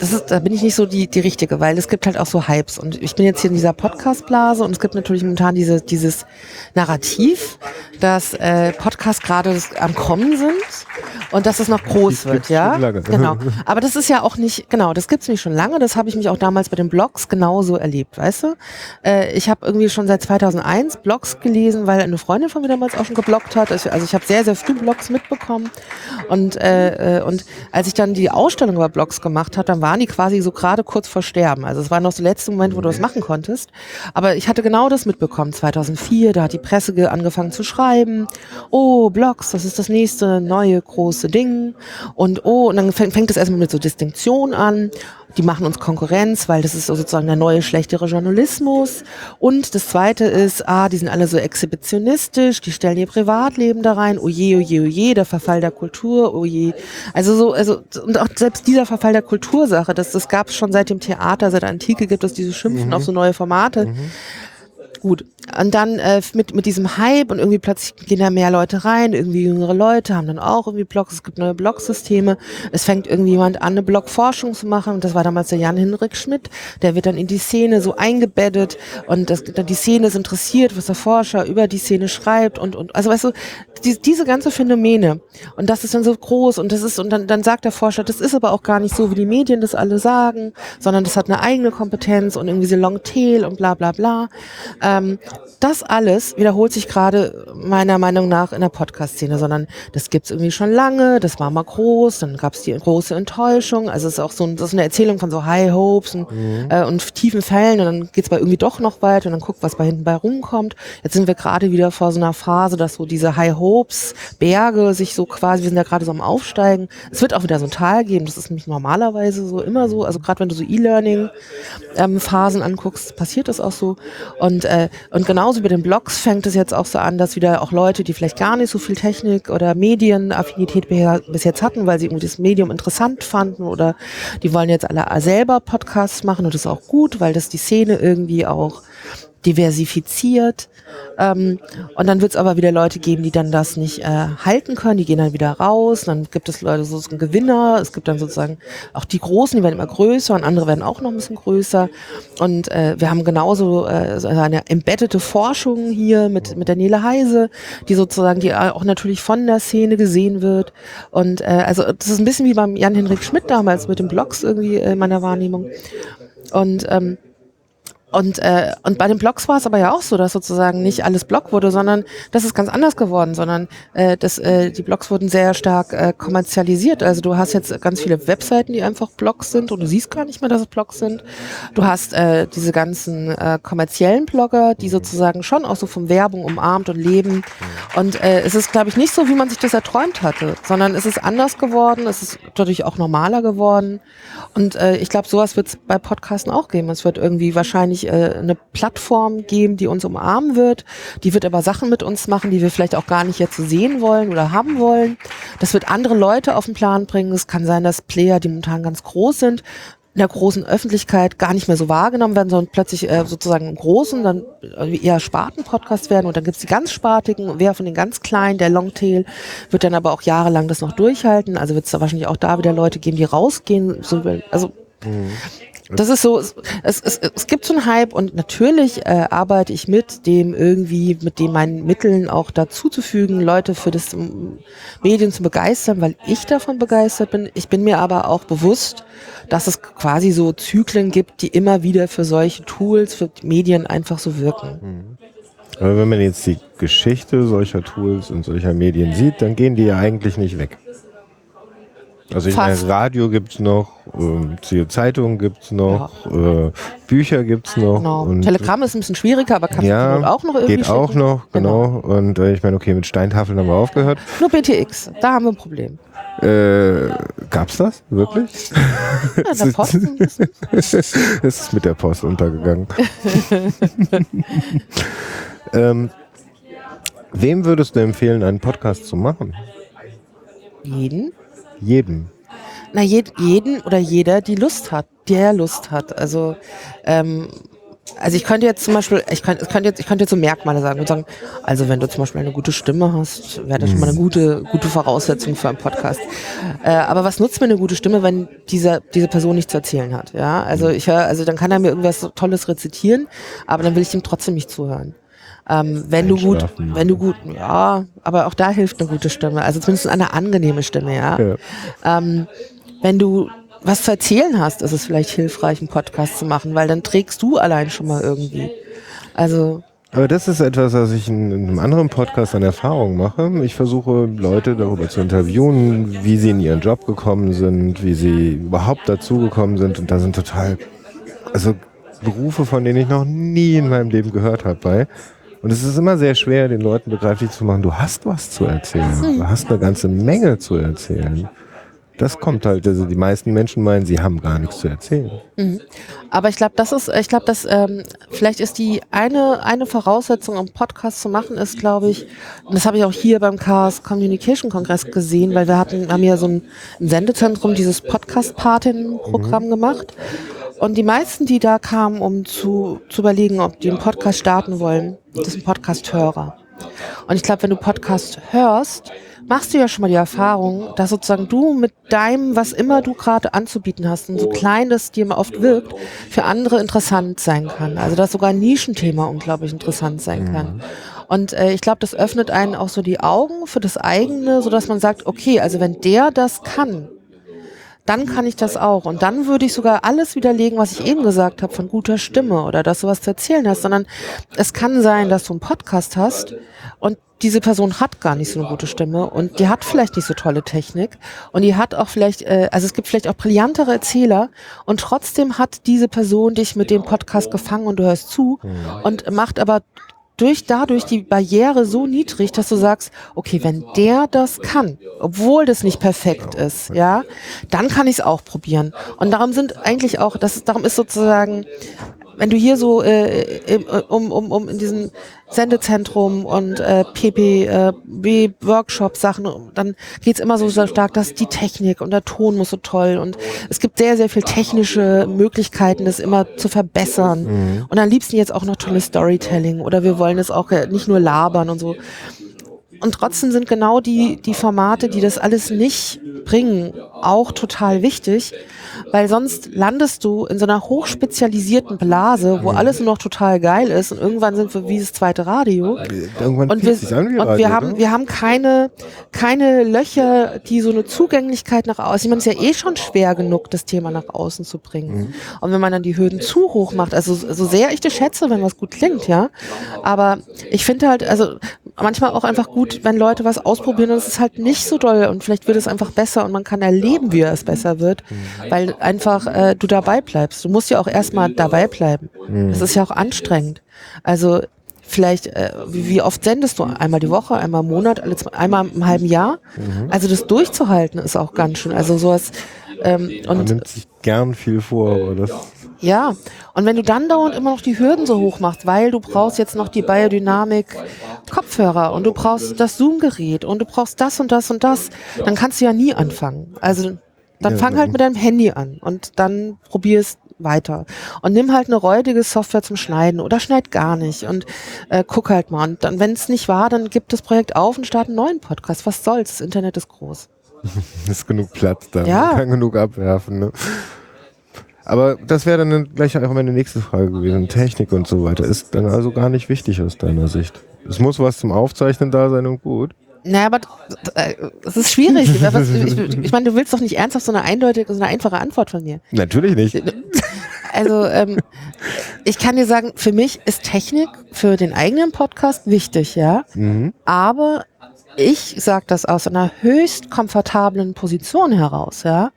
das ist, da bin ich nicht so die, die richtige, weil es gibt halt auch so Hypes und ich bin jetzt hier in dieser Podcast-Blase und es gibt natürlich momentan diese, dieses Narrativ, dass äh, Podcasts gerade am Kommen sind und dass es noch groß wird, ja. Genau. Aber das ist ja auch nicht, genau, das gibt's nicht schon lange, das habe ich mich auch damals bei den Blogs genauso erlebt, weißt du? Äh, ich habe irgendwie schon seit 2001 Blogs gelesen, weil eine Freundin von mir damals auch schon gebloggt hat. Also ich habe sehr, sehr früh Blogs mitbekommen und, äh, äh, und als ich dann die Ausstellung über Blogs gemacht habe, dann waren die quasi so gerade kurz vor Sterben. Also es war noch der letzte Moment, wo du das machen konntest. Aber ich hatte genau das mitbekommen. 2004, da hat die Presse ge- angefangen zu schreiben. Oh, Blogs, das ist das nächste neue große Ding. Und oh, und dann fängt, fängt es erstmal mit so Distinktion an. Die machen uns Konkurrenz, weil das ist so sozusagen der neue, schlechtere Journalismus. Und das zweite ist, ah, die sind alle so exhibitionistisch, die stellen ihr Privatleben da rein. Oje, oje, oje, der Verfall der Kultur, oje. Also so, also, und auch selbst dieser Verfall der Kultursache, das, das gab es schon seit dem Theater, seit der Antike gibt es diese Schimpfen auf so neue Formate. Gut. Und dann äh, mit, mit diesem Hype und irgendwie plötzlich gehen da mehr Leute rein, irgendwie jüngere Leute haben dann auch irgendwie Blogs, es gibt neue Blogsysteme. Es fängt irgendwie jemand an, eine Blogforschung zu machen und das war damals der Jan-Hinrik Schmidt. Der wird dann in die Szene so eingebettet und das, dann die Szene ist interessiert, was der Forscher über die Szene schreibt und, und also weißt du, die, diese ganze Phänomene und das ist dann so groß und das ist und dann, dann sagt der Forscher, das ist aber auch gar nicht so, wie die Medien das alle sagen, sondern das hat eine eigene Kompetenz und irgendwie so Long Tail und bla bla bla. Ähm, das alles wiederholt sich gerade meiner Meinung nach in der Podcast-Szene, sondern das gibt's irgendwie schon lange, das war mal groß, dann gab's die große Enttäuschung, also es ist auch so ein, das ist eine Erzählung von so High Hopes und, äh, und tiefen Fällen und dann geht's bei irgendwie doch noch weiter und dann guckt, was bei hinten bei rumkommt. Jetzt sind wir gerade wieder vor so einer Phase, dass so diese High Hopes, Berge sich so quasi, wir sind ja gerade so am Aufsteigen. Es wird auch wieder so ein Tal geben, das ist nämlich normalerweise so immer so, also gerade wenn du so E-Learning-Phasen anguckst, passiert das auch so. Und, äh, und genauso bei den Blogs fängt es jetzt auch so an, dass wieder auch Leute, die vielleicht gar nicht so viel Technik oder Medienaffinität bis jetzt hatten, weil sie irgendwie das Medium interessant fanden oder die wollen jetzt alle selber Podcasts machen und das ist auch gut, weil das die Szene irgendwie auch diversifiziert. Ähm, und dann wird es aber wieder Leute geben, die dann das nicht äh, halten können, die gehen dann wieder raus. Dann gibt es Leute, sozusagen Gewinner. Es gibt dann sozusagen auch die Großen, die werden immer größer und andere werden auch noch ein bisschen größer. Und äh, wir haben genauso äh, so eine embeddete Forschung hier mit, mit der Nele Heise, die sozusagen, die auch natürlich von der Szene gesehen wird. Und äh, also das ist ein bisschen wie beim Jan-Henrik Schmidt damals mit den Blogs irgendwie äh, in meiner Wahrnehmung. Und ähm, und, äh, und bei den Blogs war es aber ja auch so, dass sozusagen nicht alles Blog wurde, sondern das ist ganz anders geworden, sondern äh, das, äh, die Blogs wurden sehr stark äh, kommerzialisiert. Also du hast jetzt ganz viele Webseiten, die einfach Blogs sind und du siehst gar nicht mehr, dass es Blogs sind. Du hast äh, diese ganzen äh, kommerziellen Blogger, die sozusagen schon auch so von Werbung umarmt und leben. Und äh, es ist, glaube ich, nicht so, wie man sich das erträumt hatte, sondern es ist anders geworden, es ist dadurch auch normaler geworden. Und äh, ich glaube, sowas wird es bei Podcasten auch geben. Es wird irgendwie wahrscheinlich äh, eine Plattform geben, die uns umarmen wird. Die wird aber Sachen mit uns machen, die wir vielleicht auch gar nicht jetzt sehen wollen oder haben wollen. Das wird andere Leute auf den Plan bringen. Es kann sein, dass Player, die momentan ganz groß sind, in der großen Öffentlichkeit gar nicht mehr so wahrgenommen werden, sondern plötzlich äh, sozusagen im Großen dann äh, eher Sparten-Podcasts werden und dann gibt's die ganz Spartigen, wer von den ganz Kleinen, der Longtail, wird dann aber auch jahrelang das noch durchhalten, also wird es da wahrscheinlich auch da wieder Leute geben, die rausgehen, so, also das ist so, es, es, es, gibt so einen Hype und natürlich äh, arbeite ich mit dem irgendwie, mit dem meinen Mitteln auch dazuzufügen, Leute für das ähm, Medien zu begeistern, weil ich davon begeistert bin. Ich bin mir aber auch bewusst, dass es quasi so Zyklen gibt, die immer wieder für solche Tools, für Medien einfach so wirken. Aber wenn man jetzt die Geschichte solcher Tools und solcher Medien sieht, dann gehen die ja eigentlich nicht weg. Also ich Fast. meine, Radio gibt's noch, ähm, Zeitungen gibt's noch, äh, Bücher gibt's noch. Genau. Und Telegramm ist ein bisschen schwieriger, aber kann ja, man auch noch irgendwie geht auch schicken. noch, genau. Und äh, ich meine, okay, mit Steintafeln haben wir aufgehört. Nur BTX, da haben wir ein Problem. Äh, gab's das? Wirklich? Ja, der ist es ist mit der Post untergegangen. ähm, wem würdest du empfehlen, einen Podcast zu machen? Jeden? Jedem. Na, jed, jeden oder jeder, die Lust hat, der Lust hat. Also, ähm, also ich könnte jetzt zum Beispiel, ich könnte, ich könnte jetzt, ich könnte jetzt so Merkmale sagen und sagen, also wenn du zum Beispiel eine gute Stimme hast, wäre das schon mal eine gute, gute Voraussetzung für einen Podcast. Äh, aber was nutzt mir eine gute Stimme, wenn dieser, diese Person nichts zu erzählen hat? Ja, also ich höre, also dann kann er mir irgendwas Tolles rezitieren, aber dann will ich ihm trotzdem nicht zuhören. Ähm, wenn du gut, wenn du gut, ja, aber auch da hilft eine gute Stimme, also zumindest eine angenehme Stimme, ja. Ja. Ähm, wenn du was zu erzählen hast, ist es vielleicht hilfreich, einen Podcast zu machen, weil dann trägst du allein schon mal irgendwie. Also, Aber das ist etwas, was ich in, in einem anderen Podcast an Erfahrung mache. Ich versuche Leute darüber zu interviewen, wie sie in ihren Job gekommen sind, wie sie überhaupt dazugekommen sind. Und da sind total, also Berufe, von denen ich noch nie in meinem Leben gehört habe bei. Und es ist immer sehr schwer, den Leuten begreiflich zu machen, du hast was zu erzählen. Du hast eine ganze Menge zu erzählen. Das kommt halt, also die meisten Menschen meinen, sie haben gar nichts zu erzählen. aber ich glaube, das ist, ich glaube, dass ähm, vielleicht ist die eine eine Voraussetzung, um Podcast zu machen, ist, glaube ich, und das habe ich auch hier beim Chaos Communication Kongress gesehen, weil wir hatten, haben ja so ein, ein Sendezentrum dieses Podcast Patin-Programm gemacht. Und die meisten, die da kamen, um zu, zu überlegen, ob die einen Podcast starten wollen, das sind Podcast-Hörer. Und ich glaube, wenn du Podcast hörst, machst du ja schon mal die Erfahrung, dass sozusagen du mit deinem, was immer du gerade anzubieten hast, und so klein das dir immer oft wirkt, für andere interessant sein kann. Also dass sogar ein Nischenthema unglaublich interessant sein kann. Und äh, ich glaube, das öffnet einen auch so die Augen für das eigene, so dass man sagt, okay, also wenn der das kann, dann kann ich das auch. Und dann würde ich sogar alles widerlegen, was ich eben gesagt habe, von guter Stimme oder dass du was zu erzählen hast, sondern es kann sein, dass du einen Podcast hast und diese Person hat gar nicht so eine gute Stimme und die hat vielleicht nicht so tolle Technik und die hat auch vielleicht, äh, also es gibt vielleicht auch brillantere Erzähler und trotzdem hat diese Person dich mit dem Podcast gefangen und du hörst zu und macht aber durch dadurch die Barriere so niedrig, dass du sagst, okay, wenn der das kann, obwohl das nicht perfekt ist, ja, dann kann ich es auch probieren. Und darum sind eigentlich auch, das darum ist sozusagen, wenn du hier so äh, im- um, um, um in diesem Sendezentrum und äh, PPB Workshop Sachen, dann geht's immer so sehr stark, dass die Technik und der Ton muss so toll und es gibt sehr, sehr viel technische Möglichkeiten, das immer zu verbessern. Und am liebsten jetzt auch noch tolles Storytelling oder wir wollen es auch äh, nicht nur labern und so. Und trotzdem sind genau die, die Formate, die das alles nicht bringen, auch total wichtig, weil sonst landest du in so einer hochspezialisierten Blase, wo alles nur noch total geil ist und irgendwann sind wir wie das zweite Radio. Irgendwann Und wir, an wie und wir haben, oder? wir haben keine, keine Löcher, die so eine Zugänglichkeit nach außen. Ich meine, es ist ja eh schon schwer genug, das Thema nach außen zu bringen. Mhm. Und wenn man dann die Hürden zu hoch macht, also so sehr ich das schätze, wenn was gut klingt, ja. Aber ich finde halt, also manchmal auch einfach gut, wenn Leute was ausprobieren und es ist halt nicht so doll und vielleicht wird es einfach besser und man kann erleben, wie es besser wird, Mhm. weil einfach äh, du dabei bleibst. Du musst ja auch erstmal dabei bleiben. Mhm. Das ist ja auch anstrengend. Also vielleicht, äh, wie, oft sendest du? Einmal die Woche, einmal im Monat, einmal im halben Jahr? Mhm. Also das durchzuhalten ist auch ganz schön. Also sowas ähm, Man und nimmt sich gern viel vor, aber das ja, und wenn du dann dauernd immer noch die Hürden so hoch machst, weil du brauchst jetzt noch die Biodynamik Kopfhörer und du brauchst das Zoom-Gerät und du brauchst das und das und das, dann kannst du ja nie anfangen. Also dann fang halt dann- mit deinem Handy an und dann probier es weiter. Und nimm halt eine räudige Software zum Schneiden oder schneid gar nicht und äh, guck halt mal. Und dann, wenn es nicht war, dann gib das Projekt auf und start einen neuen Podcast. Was soll's? Das Internet ist groß. ist genug Platz da. Ja. Man kann genug abwerfen. Ne? Aber das wäre dann gleich auch meine nächste Frage gewesen. Technik und so weiter ist dann also gar nicht wichtig aus deiner Sicht. Es muss was zum Aufzeichnen da sein und gut. Naja, aber äh, es ist schwierig. Ich ich meine, du willst doch nicht ernsthaft so eine eindeutige, so eine einfache Antwort von mir. Natürlich nicht. Also ähm, ich kann dir sagen, für mich ist Technik für den eigenen Podcast wichtig, ja. Mhm. Aber ich sage das aus einer höchst komfortablen Position heraus, ja.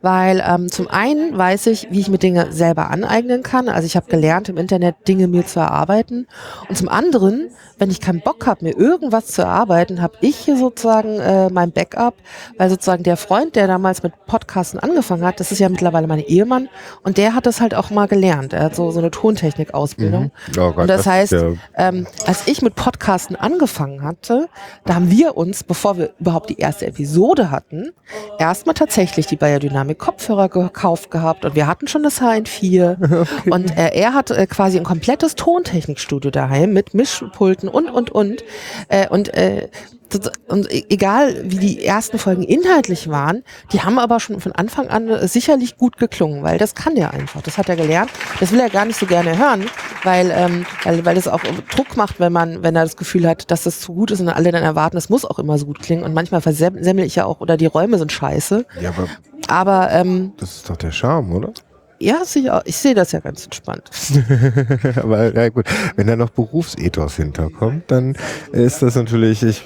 Weil ähm, zum einen weiß ich, wie ich mir Dinge selber aneignen kann. Also ich habe gelernt, im Internet Dinge mir zu erarbeiten. Und zum anderen, wenn ich keinen Bock habe, mir irgendwas zu erarbeiten, habe ich hier sozusagen äh, mein Backup, weil sozusagen der Freund, der damals mit Podcasten angefangen hat, das ist ja mittlerweile mein Ehemann, und der hat das halt auch mal gelernt. Er hat so, so eine Tontechnik-Ausbildung. Oh Gott, Und das, das heißt, ja- ähm, als ich mit Podcasten angefangen hatte, da haben wir wir uns, bevor wir überhaupt die erste Episode hatten, erstmal tatsächlich die Biodynamic Kopfhörer gekauft gehabt und wir hatten schon das HN4 okay. und äh, er hat äh, quasi ein komplettes Tontechnikstudio daheim mit Mischpulten und und und äh, und äh, und e-, egal wie die ersten Folgen inhaltlich waren, die haben aber schon von Anfang an äh, sicherlich gut geklungen, weil das kann der einfach. Das hat er gelernt. Das will er gar nicht so gerne hören, weil, ähm, weil, weil das auch Druck macht, wenn man, wenn er das Gefühl hat, dass das zu gut ist und alle dann erwarten, es muss auch immer so gut klingen. Und manchmal versemmel ich ja auch, oder die Räume sind scheiße. Ja, aber, aber ähm, das ist doch der Charme, oder? Ja, sicher. Ich sehe das ja ganz entspannt. aber ja gut, wenn da noch Berufsethos hinterkommt, dann ist das natürlich, ich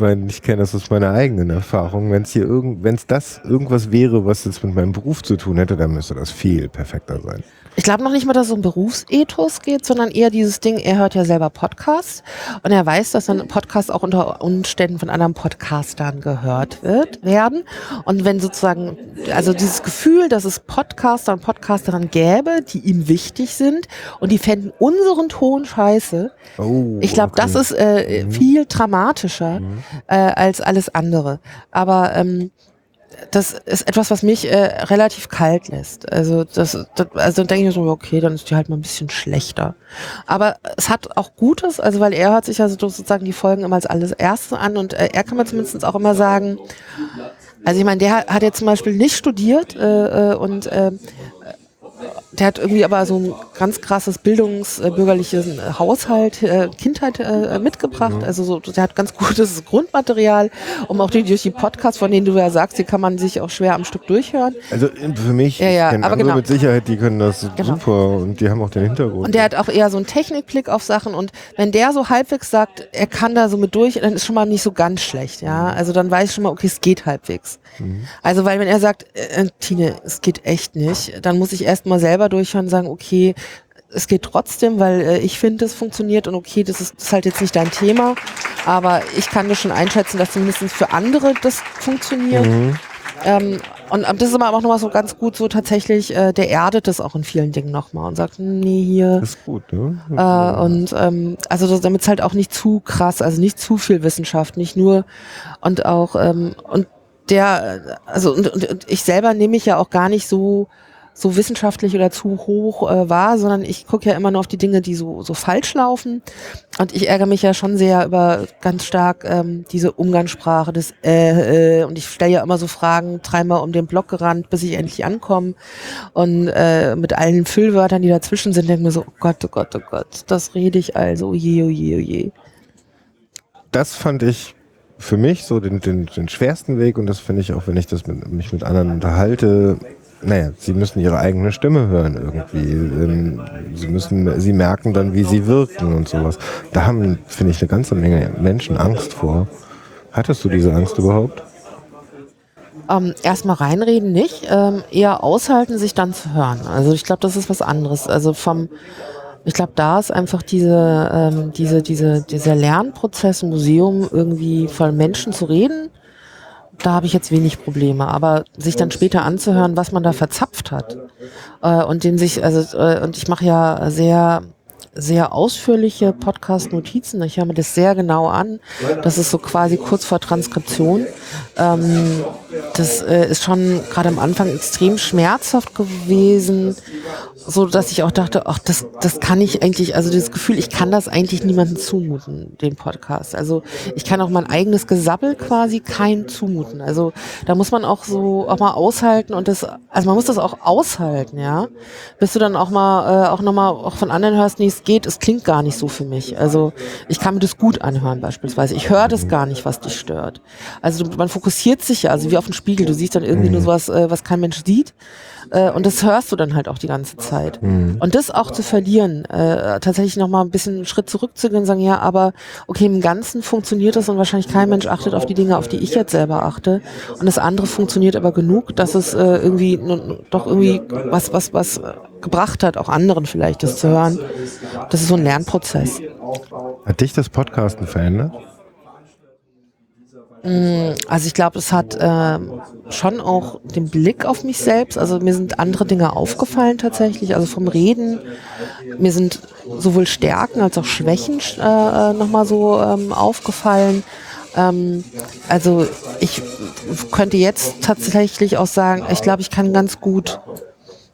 weil ich kenne das aus meiner eigenen Erfahrung. Wenn es hier irgend, wenn es das irgendwas wäre, was jetzt mit meinem Beruf zu tun hätte, dann müsste das viel perfekter sein. Ich glaube noch nicht mal, dass es um Berufsethos geht, sondern eher dieses Ding, er hört ja selber Podcasts und er weiß, dass dann Podcasts auch unter Umständen von anderen Podcastern gehört wird, werden. Und wenn sozusagen, also dieses Gefühl, dass es Podcaster und Podcasterinnen gäbe, die ihm wichtig sind und die fänden unseren Ton scheiße. Oh, ich glaube, okay. das ist äh, mhm. viel dramatischer mhm. Äh, als alles andere. Aber ähm, das ist etwas, was mich äh, relativ kalt lässt. Also das, das also dann denke ich mir so, okay, dann ist die halt mal ein bisschen schlechter. Aber es hat auch Gutes, also weil er hört sich also sozusagen die Folgen immer als alles Erste an und äh, er kann mir zumindest auch immer sagen, also ich meine, der hat jetzt zum Beispiel nicht studiert äh, äh und äh, der hat irgendwie aber so ein ganz krasses bildungsbürgerliches äh, Haushalt, äh, Kindheit äh, mitgebracht. Mhm. Also so, der hat ganz gutes Grundmaterial, um auch die, durch die Podcasts, von denen du ja sagst, die kann man sich auch schwer am Stück durchhören. Also für mich, ja, ja, aber genau. mit Sicherheit, die können das genau. super und die haben auch den Hintergrund. Und der hat auch eher so einen Technikblick auf Sachen und wenn der so halbwegs sagt, er kann da so mit durch, dann ist schon mal nicht so ganz schlecht, ja. Also dann weiß ich schon mal, okay, es geht halbwegs. Mhm. Also weil wenn er sagt, äh, Tine, es geht echt nicht, dann muss ich erst mal selber durchhören und sagen, okay, es geht trotzdem, weil äh, ich finde, es funktioniert und okay, das ist, das ist halt jetzt nicht dein Thema, aber ich kann das schon einschätzen, dass zumindest für andere das funktioniert. Mhm. Ähm, und das ist aber auch nochmal so ganz gut so tatsächlich, äh, der erdet das auch in vielen Dingen nochmal und sagt, nee, hier. Das ist gut, ne? Äh, und ähm, also damit es halt auch nicht zu krass, also nicht zu viel Wissenschaft, nicht nur und auch, ähm, und der, also und, und, und ich selber nehme mich ja auch gar nicht so so wissenschaftlich oder zu hoch äh, war, sondern ich gucke ja immer nur auf die Dinge, die so, so falsch laufen. Und ich ärgere mich ja schon sehr über ganz stark ähm, diese Umgangssprache des äh, äh, und ich stelle ja immer so Fragen, dreimal um den Block gerannt, bis ich endlich ankomme. Und äh, mit allen Füllwörtern, die dazwischen sind, denke ich mir so, oh Gott, oh Gott, oh Gott, das rede ich also, je, oh je, oh je. Das fand ich für mich so den, den, den schwersten Weg und das finde ich auch, wenn ich das mit, mich mit anderen unterhalte, naja, sie müssen ihre eigene Stimme hören irgendwie. Ähm, sie müssen, sie merken dann, wie sie wirken und sowas. Da haben, finde ich, eine ganze Menge Menschen Angst vor. Hattest du diese Angst überhaupt? Ähm, erstmal reinreden nicht, ähm, eher aushalten, sich dann zu hören. Also ich glaube, das ist was anderes. Also vom, ich glaube, da ist einfach diese, ähm, diese, diese, dieser Lernprozess im Museum irgendwie von Menschen zu reden da habe ich jetzt wenig Probleme. Aber sich dann später anzuhören, was man da verzapft hat äh, und den sich, also äh, und ich mache ja sehr sehr ausführliche Podcast-Notizen. Ich höre mir das sehr genau an. Das ist so quasi kurz vor Transkription. Ähm, das äh, ist schon gerade am Anfang extrem schmerzhaft gewesen, so dass ich auch dachte, ach, das, das kann ich eigentlich, also dieses Gefühl, ich kann das eigentlich niemandem zumuten, den Podcast. Also ich kann auch mein eigenes Gesabbel quasi kein zumuten. Also da muss man auch so auch mal aushalten und das, also man muss das auch aushalten, ja, bis du dann auch mal äh, auch nochmal auch von anderen hörst, nee, es geht, es klingt gar nicht so für mich. Also ich kann mir das gut anhören beispielsweise. Ich höre das gar nicht, was dich stört. Also man fokussiert sich ja, also wie auf den Spiegel. Du siehst dann irgendwie nur sowas, äh, was kein Mensch sieht. Äh, und das hörst du dann halt auch die ganze Zeit. Mhm. Und das auch zu verlieren, äh, tatsächlich nochmal ein bisschen einen Schritt zurückzugehen und sagen, ja, aber okay, im Ganzen funktioniert das und wahrscheinlich kein Mensch achtet auf die Dinge, auf die ich jetzt selber achte. Und das andere funktioniert aber genug, dass es äh, irgendwie doch irgendwie was, was, was gebracht hat, auch anderen vielleicht das zu hören. Das ist so ein Lernprozess. Hat dich das Podcasten verändert? Mm, also ich glaube, es hat äh, schon auch den Blick auf mich selbst. Also mir sind andere Dinge aufgefallen tatsächlich. Also vom Reden, mir sind sowohl Stärken als auch Schwächen äh, nochmal so ähm, aufgefallen. Ähm, also ich könnte jetzt tatsächlich auch sagen, ich glaube, ich kann ganz gut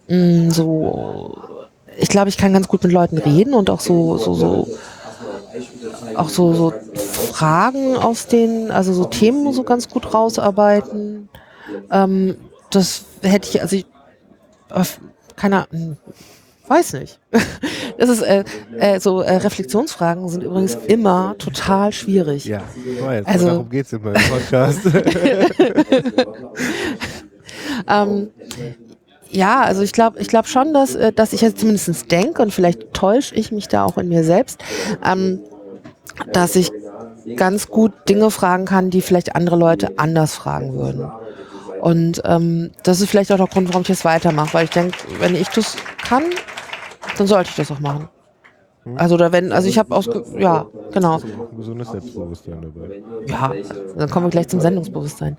mh, so, ich glaube, ich kann ganz gut mit Leuten reden und auch so, so, so auch so, so Fragen aus den, also so Themen so ganz gut rausarbeiten. Ähm, das hätte ich, also ich, keine Ahnung, weiß nicht. Das ist äh, äh, so äh, Reflexionsfragen sind übrigens immer total schwierig. Ja, ich weiß. Also- darum geht es in meinem Podcast. Ähm, ja, also ich glaube ich glaub schon, dass, äh, dass ich jetzt zumindest denke und vielleicht täusche ich mich da auch in mir selbst, ähm, dass ich ganz gut Dinge fragen kann, die vielleicht andere Leute anders fragen würden. Und ähm, das ist vielleicht auch der Grund, warum ich das weitermache, weil ich denke, wenn ich das kann, dann sollte ich das auch machen. Also oder wenn, also ich habe aus, ja, genau. Ein gesundes Selbstbewusstsein dabei. Ja, dann kommen wir gleich zum Sendungsbewusstsein.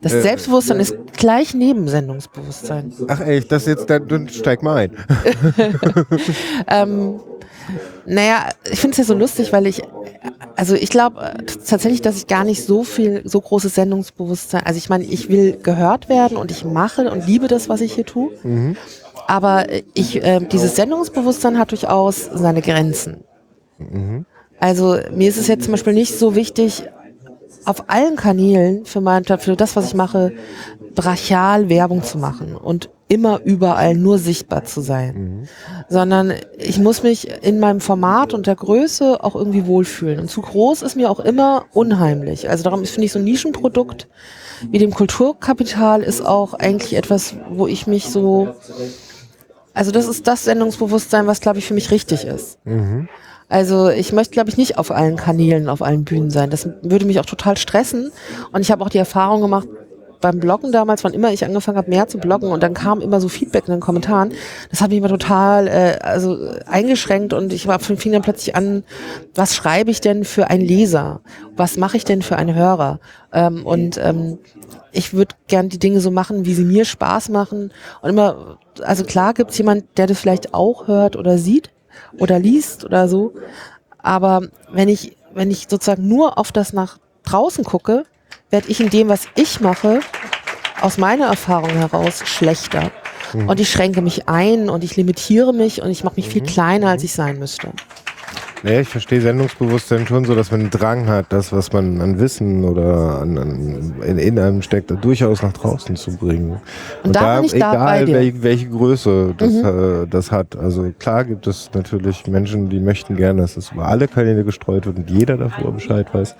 Das Äh, Selbstbewusstsein ist gleich neben Sendungsbewusstsein. Ach echt, das jetzt, dann, dann steig mal ein. Ähm, naja, ich finde es ja so lustig, weil ich, also ich glaube äh, tatsächlich, dass ich gar nicht so viel, so großes Sendungsbewusstsein, also ich meine, ich will gehört werden und ich mache und liebe das, was ich hier tue. Aber ich, äh, dieses Sendungsbewusstsein hat durchaus seine Grenzen. Also mir ist es jetzt zum Beispiel nicht so wichtig, auf allen Kanälen für, mein, für das, was ich mache, brachial Werbung zu machen und immer überall nur sichtbar zu sein. Sondern ich muss mich in meinem Format und der Größe auch irgendwie wohlfühlen. Und zu groß ist mir auch immer unheimlich. Also darum finde ich so ein Nischenprodukt wie dem Kulturkapital ist auch eigentlich etwas, wo ich mich so, also das ist das Sendungsbewusstsein, was glaube ich für mich richtig ist. Also ich möchte, glaube ich, nicht auf allen Kanälen, auf allen Bühnen sein. Das würde mich auch total stressen. Und ich habe auch die Erfahrung gemacht, beim Bloggen damals, wann immer ich angefangen habe, mehr zu bloggen und dann kam immer so Feedback in den Kommentaren, das hat mich immer total äh, also eingeschränkt und ich war, fing dann plötzlich an, was schreibe ich denn für einen Leser? Was mache ich denn für einen Hörer? Ähm, und ähm, ich würde gern die Dinge so machen, wie sie mir Spaß machen. Und immer, also klar gibt es jemand, der das vielleicht auch hört oder sieht oder liest oder so. Aber wenn ich, wenn ich sozusagen nur auf das nach draußen gucke, werde ich in dem, was ich mache, aus meiner Erfahrung heraus schlechter. Und ich schränke mich ein und ich limitiere mich und ich mache mich viel kleiner, als ich sein müsste. Naja, ich verstehe Sendungsbewusstsein schon so, dass man einen Drang hat, das, was man an Wissen oder an, an, in, in einem steckt, durchaus nach draußen zu bringen. Und da bin ich da egal, bei dir. Welche, welche Größe das, äh, das hat. Also klar gibt es natürlich Menschen, die möchten gerne, dass es über alle Kanäle gestreut wird und jeder davor Bescheid weiß.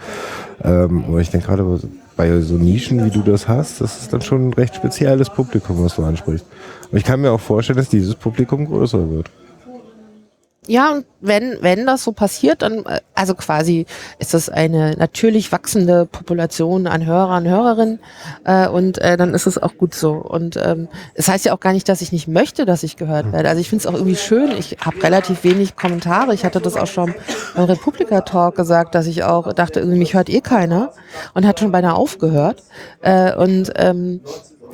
Ähm, aber ich denke gerade bei so Nischen, wie du das hast, das ist dann schon ein recht spezielles Publikum, was du ansprichst. Und ich kann mir auch vorstellen, dass dieses Publikum größer wird. Ja, und wenn, wenn das so passiert, dann, äh, also quasi ist das eine natürlich wachsende Population an Hörern, Hörerinnen äh, und äh, dann ist es auch gut so. Und ähm, es heißt ja auch gar nicht, dass ich nicht möchte, dass ich gehört werde. Also ich finde es auch irgendwie schön. Ich habe relativ wenig Kommentare. Ich hatte das auch schon beim Republika-Talk gesagt, dass ich auch dachte, irgendwie mich hört eh keiner und hat schon beinahe aufgehört. Äh, und ähm,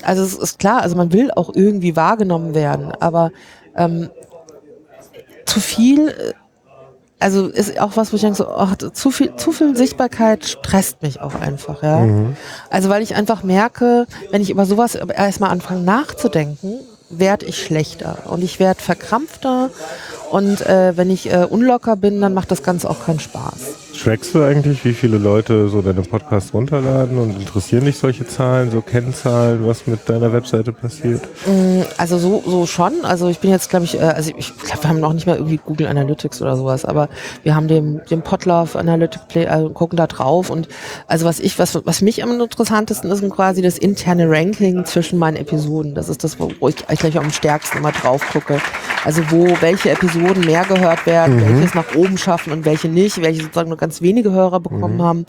also es ist klar, also man will auch irgendwie wahrgenommen werden, aber ähm, zu viel, äh, also ist auch was, wo ich denke, so, ach, zu viel, zu viel Sichtbarkeit stresst mich auch einfach, ja. Also weil ich einfach merke, wenn ich über sowas erstmal anfange nachzudenken, werde ich schlechter und ich werde verkrampfter und äh, wenn ich äh, unlocker bin, dann macht das Ganze auch keinen Spaß. Trackst du eigentlich, wie viele Leute so deine Podcasts runterladen und interessieren dich solche Zahlen, so Kennzahlen, was mit deiner Webseite passiert? Also so, so schon. Also ich bin jetzt, glaube ich, äh, also ich glaube, wir haben noch nicht mal irgendwie Google Analytics oder sowas, aber wir haben den, den Podlove Analytic Play, also gucken da drauf und also was ich, was, was mich am interessantesten ist, ist quasi das interne Ranking zwischen meinen Episoden. Das ist das, wo ich eigentlich am stärksten immer drauf gucke. Also wo welche Episoden mehr gehört werden, welche es nach oben schaffen und welche nicht, welche sozusagen nur ganz wenige Hörer bekommen haben.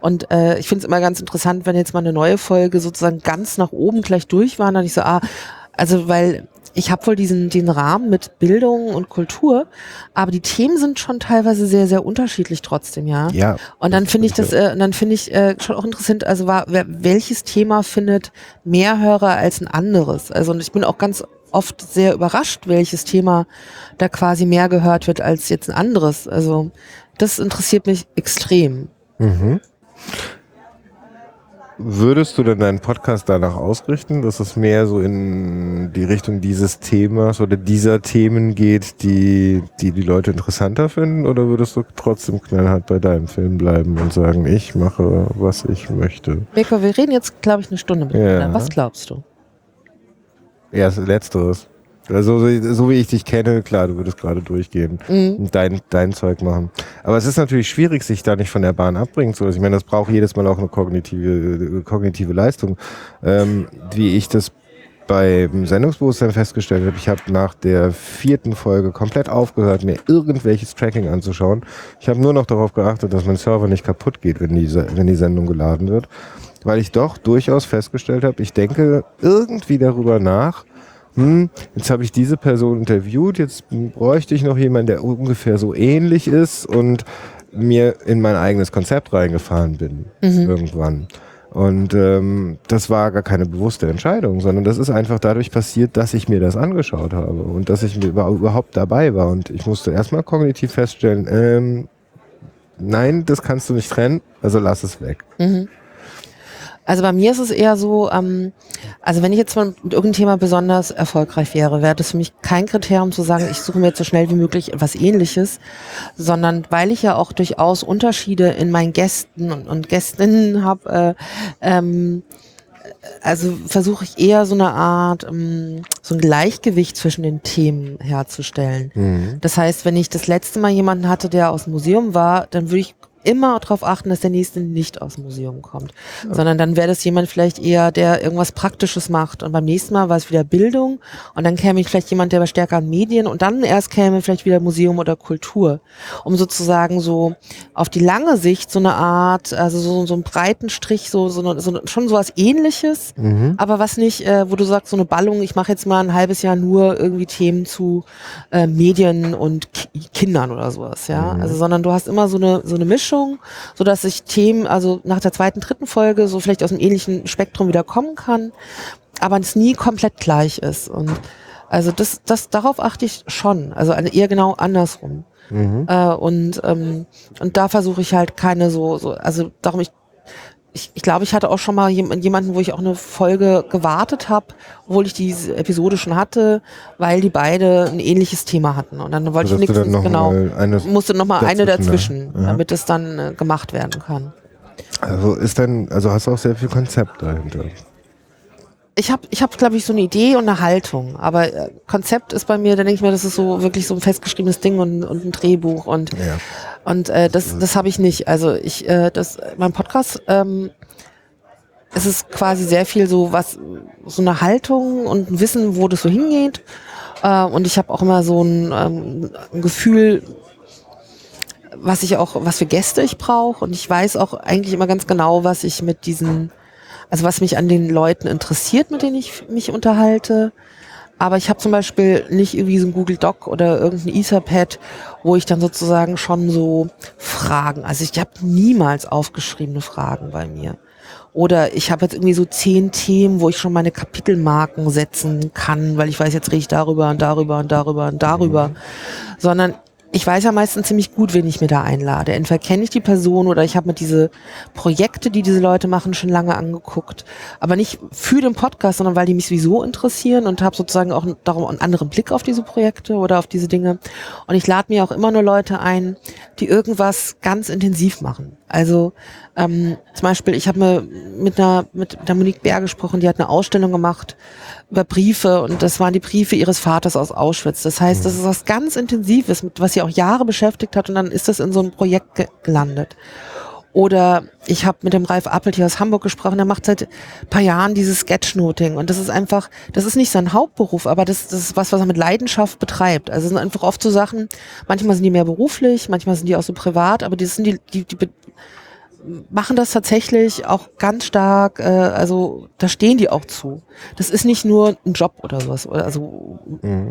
Und äh, ich finde es immer ganz interessant, wenn jetzt mal eine neue Folge sozusagen ganz nach oben gleich durch war, dann ich so, ah, also weil ich habe wohl diesen den Rahmen mit Bildung und Kultur, aber die Themen sind schon teilweise sehr sehr unterschiedlich trotzdem, ja. Ja. Und dann finde ich das, äh, und dann finde ich äh, schon auch interessant, also war, wer, welches Thema findet mehr Hörer als ein anderes? Also und ich bin auch ganz oft sehr überrascht, welches Thema da quasi mehr gehört wird als jetzt ein anderes. Also das interessiert mich extrem. Würdest du denn deinen Podcast danach ausrichten, dass es mehr so in die Richtung dieses Themas oder dieser Themen geht, die die, die Leute interessanter finden? Oder würdest du trotzdem knallhart bei deinem Film bleiben und sagen, ich mache, was ich möchte? Mirko, wir reden jetzt, glaube ich, eine Stunde miteinander. Ja. Was glaubst du? Ja, letzteres. Also so, so wie ich dich kenne, klar, du würdest gerade durchgehen Mhm. und dein, dein Zeug machen. Aber es ist natürlich schwierig, sich da nicht von der Bahn abbringen zu lassen. Ich meine, das braucht jedes Mal auch eine kognitive, kognitive Leistung. Ähm, wie ich das beim Sendungsbewusstsein festgestellt habe, ich habe nach der vierten Folge komplett aufgehört, mir irgendwelches Tracking anzuschauen. Ich habe nur noch darauf geachtet, dass mein Server nicht kaputt geht, wenn die, wenn die Sendung geladen wird. Weil ich doch durchaus festgestellt habe, ich denke irgendwie darüber nach, hm, jetzt habe ich diese Person interviewt, jetzt bräuchte ich noch jemanden, der ungefähr so ähnlich ist und mir in mein eigenes Konzept reingefahren bin irgendwann. Und ähm, das war gar keine bewusste Entscheidung, sondern das ist einfach dadurch passiert, dass ich mir das angeschaut habe und dass ich überhaupt dabei war. Und ich musste erstmal kognitiv feststellen, ähm, nein, das kannst du nicht trennen, also lass es weg. Also bei mir ist es eher so, ähm, also wenn ich jetzt mit irgendeinem Thema besonders erfolgreich wäre, wäre das für mich kein Kriterium zu sagen, ich suche mir jetzt so schnell wie möglich etwas ähnliches, sondern weil ich ja auch durchaus Unterschiede in meinen Gästen und, und Gästinnen habe, äh, ähm, also versuche ich eher so eine Art, ähm, so ein Gleichgewicht zwischen den Themen herzustellen. Das heißt, wenn ich das letzte Mal jemanden hatte, der aus dem Museum war, dann würde ich immer darauf achten, dass der nächste nicht aus dem Museum kommt, sondern dann wäre das jemand vielleicht eher, der irgendwas Praktisches macht. Und beim nächsten Mal war es wieder Bildung. Und dann käme vielleicht jemand, der war stärker an Medien. Und dann erst käme vielleicht wieder Museum oder Kultur, um sozusagen so auf die lange Sicht so eine Art, also so, so einen breiten Strich, so, so, eine, so schon sowas ähnliches, aber was nicht, äh, wo du sagst, so eine Ballung, ich mache jetzt mal ein halbes Jahr nur irgendwie Themen zu äh, Medien und Ki Kindern oder sowas, ja. Also, sondern du hast immer so eine, so eine Mischung, so dass ich Themen, also nach der zweiten, dritten Folge so vielleicht aus einem ähnlichen Spektrum wieder kommen kann, aber es nie komplett gleich ist. Und also das, das, darauf achte ich schon. Also eher genau andersrum. Äh, und, ähm, und da versuche ich halt keine so, so, also darum ich ich, ich glaube, ich hatte auch schon mal jem- jemanden, wo ich auch eine Folge gewartet habe, obwohl ich diese Episode schon hatte, weil die beide ein ähnliches Thema hatten. Und dann wollte Sodass ich nichts, noch genau, eine musste noch mal eine dazwischen dazwischen. Ja. damit es dann äh, gemacht werden kann. Also ist dann, also hast du auch sehr viel Konzept dahinter. Ich habe, ich hab, glaube ich, so eine Idee und eine Haltung. Aber äh, Konzept ist bei mir, da denke ich mir, das ist so wirklich so ein festgeschriebenes Ding und, und ein Drehbuch und Ja. Und äh, das, das habe ich nicht. Also ich, äh, das, mein Podcast, ähm, es ist quasi sehr viel so was, so eine Haltung und ein Wissen, wo das so hingeht. Äh, und ich habe auch immer so ein, ähm, ein Gefühl, was ich auch, was für Gäste ich brauche. Und ich weiß auch eigentlich immer ganz genau, was ich mit diesen, also was mich an den Leuten interessiert, mit denen ich mich unterhalte. Aber ich habe zum Beispiel nicht irgendwie so ein Google Doc oder irgendein Etherpad, wo ich dann sozusagen schon so Fragen, also ich habe niemals aufgeschriebene Fragen bei mir. Oder ich habe jetzt irgendwie so zehn Themen, wo ich schon meine Kapitelmarken setzen kann, weil ich weiß, jetzt rede ich darüber und darüber und darüber und darüber. Sondern ich weiß ja meistens ziemlich gut, wen ich mir da einlade. Entweder kenne ich die Person oder ich habe mir diese Projekte, die diese Leute machen, schon lange angeguckt. Aber nicht für den Podcast, sondern weil die mich sowieso interessieren und habe sozusagen auch darum einen anderen Blick auf diese Projekte oder auf diese Dinge. Und ich lade mir auch immer nur Leute ein, die irgendwas ganz intensiv machen. Also ähm, zum Beispiel, ich habe mir mit einer mit der Monique Bär gesprochen, die hat eine Ausstellung gemacht über Briefe und das waren die Briefe ihres Vaters aus Auschwitz. Das heißt, das ist was ganz Intensives, mit was sie auch Jahre beschäftigt hat und dann ist das in so einem Projekt ge gelandet. Oder ich habe mit dem Ralf Appelt hier aus Hamburg gesprochen, der macht seit paar Jahren dieses Sketchnoting und das ist einfach, das ist nicht sein Hauptberuf, aber das, das ist was, was er mit Leidenschaft betreibt. Also es sind einfach oft so Sachen, manchmal sind die mehr beruflich, manchmal sind die auch so privat, aber das sind die, die, die machen das tatsächlich auch ganz stark, äh, also da stehen die auch zu. Das ist nicht nur ein Job oder sowas. Also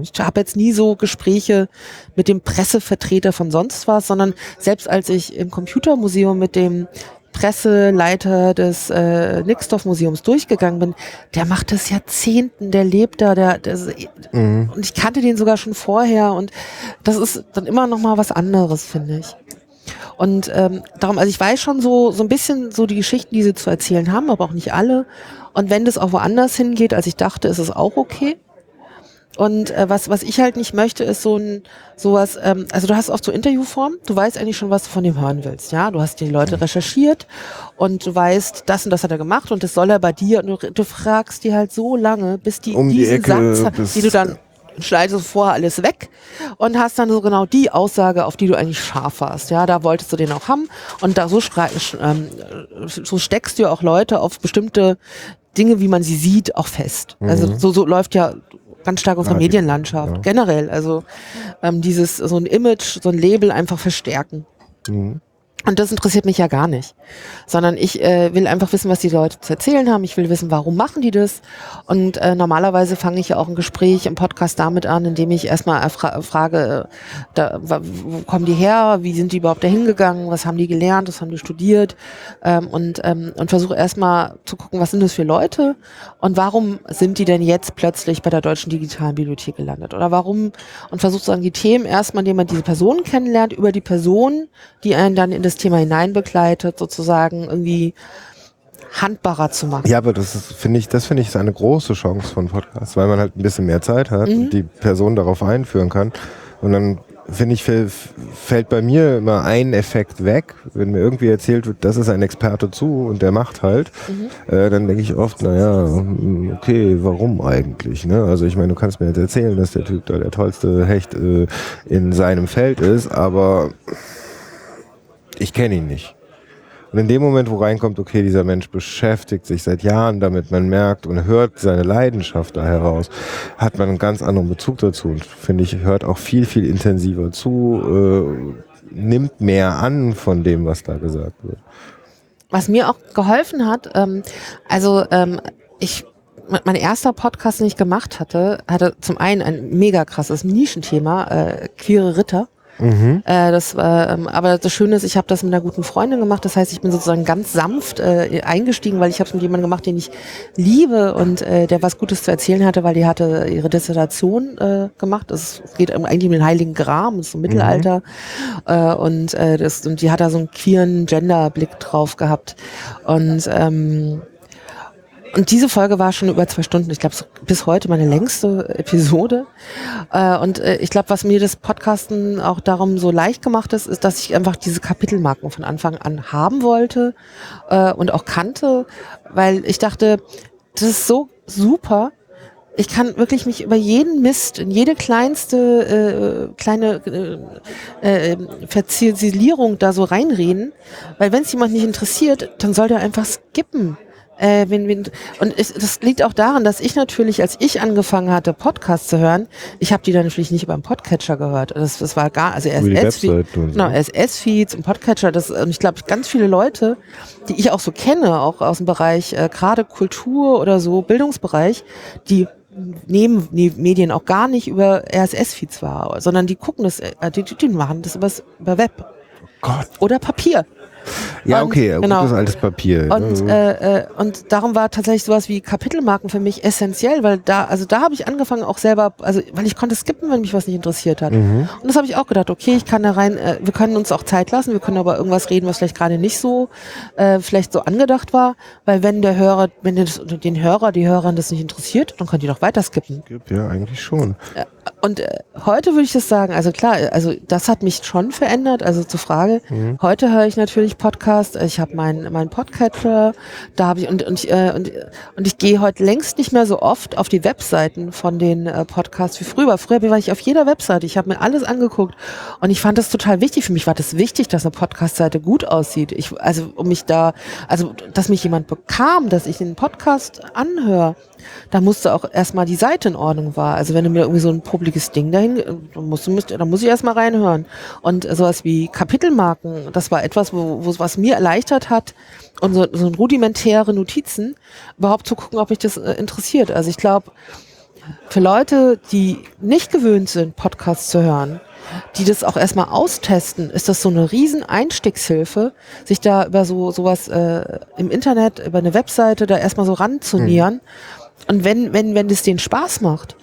ich habe jetzt nie so Gespräche mit dem Pressevertreter von sonst was, sondern selbst als ich im Computermuseum mit dem Presseleiter des äh, Nixdorf-Museums durchgegangen bin, der macht das Jahrzehnten, der lebt da, der, der Mhm. und ich kannte den sogar schon vorher und das ist dann immer noch mal was anderes, finde ich. Und ähm, darum, also ich weiß schon so, so ein bisschen so die Geschichten, die sie zu erzählen haben, aber auch nicht alle. Und wenn das auch woanders hingeht, als ich dachte, ist es auch okay. Und äh, was, was ich halt nicht möchte, ist so ein sowas, ähm, also du hast oft so Interviewform, du weißt eigentlich schon, was du von dem hören willst, ja. Du hast die Leute recherchiert und du weißt, das und das hat er gemacht und das soll er bei dir und du, du fragst die halt so lange, bis die Um die diesen Ecke, Satz, die du dann schneidest vorher alles weg und hast dann so genau die Aussage, auf die du eigentlich scharf warst. Ja, da wolltest du den auch haben und da so, ähm, so steckst du auch Leute auf bestimmte Dinge, wie man sie sieht, auch fest. Also so, so läuft ja ganz stark unsere die- Medienlandschaft ja. generell. Also ähm, dieses so ein Image, so ein Label einfach verstärken. Mhm. Und das interessiert mich ja gar nicht, sondern ich äh, will einfach wissen, was die Leute zu erzählen haben. Ich will wissen, warum machen die das. Und äh, normalerweise fange ich ja auch ein Gespräch im Podcast damit an, indem ich erstmal frage, äh, da, wo kommen die her, wie sind die überhaupt dahin gegangen, was haben die gelernt, was haben die studiert? Ähm, und, ähm, und versuche erstmal zu gucken, was sind das für Leute? Und warum sind die denn jetzt plötzlich bei der Deutschen Digitalen Bibliothek gelandet? Oder warum? Und versuche sozusagen die Themen erstmal, indem man diese Person kennenlernt, über die Person, die einen dann in das Thema hineinbegleitet, sozusagen irgendwie handbarer zu machen. Ja, aber das finde ich, das finde ich ist eine große Chance von Podcasts, weil man halt ein bisschen mehr Zeit hat Mhm. und die Person darauf einführen kann. Und dann finde ich, fäll- fällt bei mir immer ein Effekt weg, wenn mir irgendwie erzählt wird, das ist ein Experte zu und der macht halt, Mhm. äh, dann denke ich oft, naja, hm, okay, warum eigentlich? Ne? Also ich meine, du kannst mir jetzt erzählen, dass der Typ da der tollste Hecht äh, in seinem Feld ist, aber ich kenne ihn nicht. Und in dem Moment, wo reinkommt, okay, dieser Mensch beschäftigt sich seit Jahren damit, man merkt und hört seine Leidenschaft da heraus, hat man einen ganz anderen Bezug dazu und finde ich, hört auch viel, viel intensiver zu, äh, nimmt mehr an von dem, was da gesagt wird. Was mir auch geholfen hat, ähm, also ähm, ich mein erster Podcast, den ich gemacht hatte, hatte zum einen ein mega krasses Nischenthema, äh, queere Ritter. Mhm. Äh, das ähm, aber das Schöne ist, ich habe das mit einer guten Freundin gemacht. Das heißt, ich bin sozusagen ganz sanft äh, eingestiegen, weil ich habe es mit jemandem gemacht, den ich liebe und äh, der was Gutes zu erzählen hatte, weil die hatte ihre Dissertation äh, gemacht. Es geht eigentlich um den Heiligen Gram, das ist so Mittelalter äh, und äh, das und die hat da so einen queeren Gender-Blick drauf gehabt und ähm, und diese Folge war schon über zwei Stunden. Ich glaube, bis heute meine längste Episode. Äh, und äh, ich glaube, was mir das Podcasten auch darum so leicht gemacht ist, ist, dass ich einfach diese Kapitelmarken von Anfang an haben wollte äh, und auch kannte, weil ich dachte, das ist so super. Ich kann wirklich mich über jeden Mist, in jede kleinste äh, kleine äh, äh, Verziersilierung da so reinreden, weil wenn es jemand nicht interessiert, dann soll der einfach skippen. Äh, wenn, wenn, und es, das liegt auch daran, dass ich natürlich, als ich angefangen hatte, Podcasts zu hören, ich habe die dann natürlich nicht über einen Podcatcher gehört. Das, das war gar, also Über die RSS-Feed, Webseite und so. genau, RSS-Feeds und Podcatcher. Das, und ich glaube, ganz viele Leute, die ich auch so kenne, auch aus dem Bereich äh, gerade Kultur oder so, Bildungsbereich, die nehmen die Medien auch gar nicht über RSS-Feeds wahr, sondern die gucken das, äh, die, die machen das übers, über Web Gott. oder Papier. Ja, Und- okay, genau. gutes altes Papier. Und, ne? äh, äh, und darum war tatsächlich sowas wie Kapitelmarken für mich essentiell, weil da, also da habe ich angefangen auch selber, also weil ich konnte skippen, wenn mich was nicht interessiert hat. Mhm. Und das habe ich auch gedacht, okay, ich kann da rein, äh, wir können uns auch Zeit lassen, wir können aber irgendwas reden, was vielleicht gerade nicht so, äh, vielleicht so angedacht war, weil wenn der Hörer, wenn das, den Hörer, die Hörerin das nicht interessiert, dann könnt ihr doch weiter skippen. ja, eigentlich schon. Und äh, heute würde ich das sagen, also klar, also das hat mich schon verändert, also zur Frage. Heute höre ich natürlich Podcast, ich habe meinen mein Podcatcher, da habe ich und und ich, äh, und, und ich gehe heute längst nicht mehr so oft auf die Webseiten von den äh, Podcasts wie früher. Früher war ich auf jeder Webseite, ich habe mir alles angeguckt und ich fand das total wichtig. Für mich war das wichtig, dass eine Podcast-Seite gut aussieht. Ich, also um mich da, also dass mich jemand bekam, dass ich den Podcast anhöre da musste auch erstmal die Seite in Ordnung war. Also wenn du mir irgendwie so ein publikes Ding dahin, dann musst musst, dann muss ich erstmal reinhören. Und sowas wie Kapitelmarken, das war etwas, wo, wo was mir erleichtert hat, und so, so rudimentäre Notizen, überhaupt zu gucken, ob mich das äh, interessiert. Also ich glaube, für Leute, die nicht gewöhnt sind, Podcasts zu hören, die das auch erstmal austesten, ist das so eine riesen Einstiegshilfe, sich da über so sowas äh, im Internet, über eine Webseite da erstmal so ranzunähern. Und wenn, wenn, wenn das denen Spaß macht,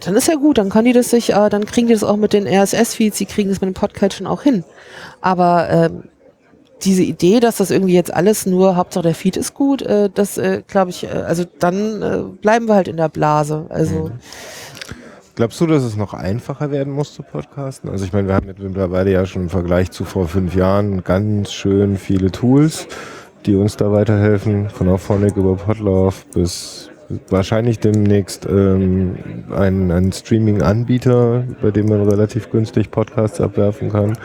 dann ist ja gut, dann können die das sich, äh, dann kriegen die das auch mit den RSS-Feeds, die kriegen das mit dem Podcatchen auch hin. Aber ähm, diese Idee, dass das irgendwie jetzt alles nur, Hauptsache der Feed ist gut, äh, das äh, glaube ich, äh, also dann äh, bleiben wir halt in der Blase. Also Glaubst du, dass es noch einfacher werden muss zu podcasten? Also ich meine, wir haben mittlerweile ja schon im Vergleich zu vor fünf Jahren ganz schön viele Tools, die uns da weiterhelfen, von Auphonic über Podlove bis wahrscheinlich demnächst ähm, ein, ein Streaming-Anbieter, bei dem man relativ günstig Podcasts abwerfen kann.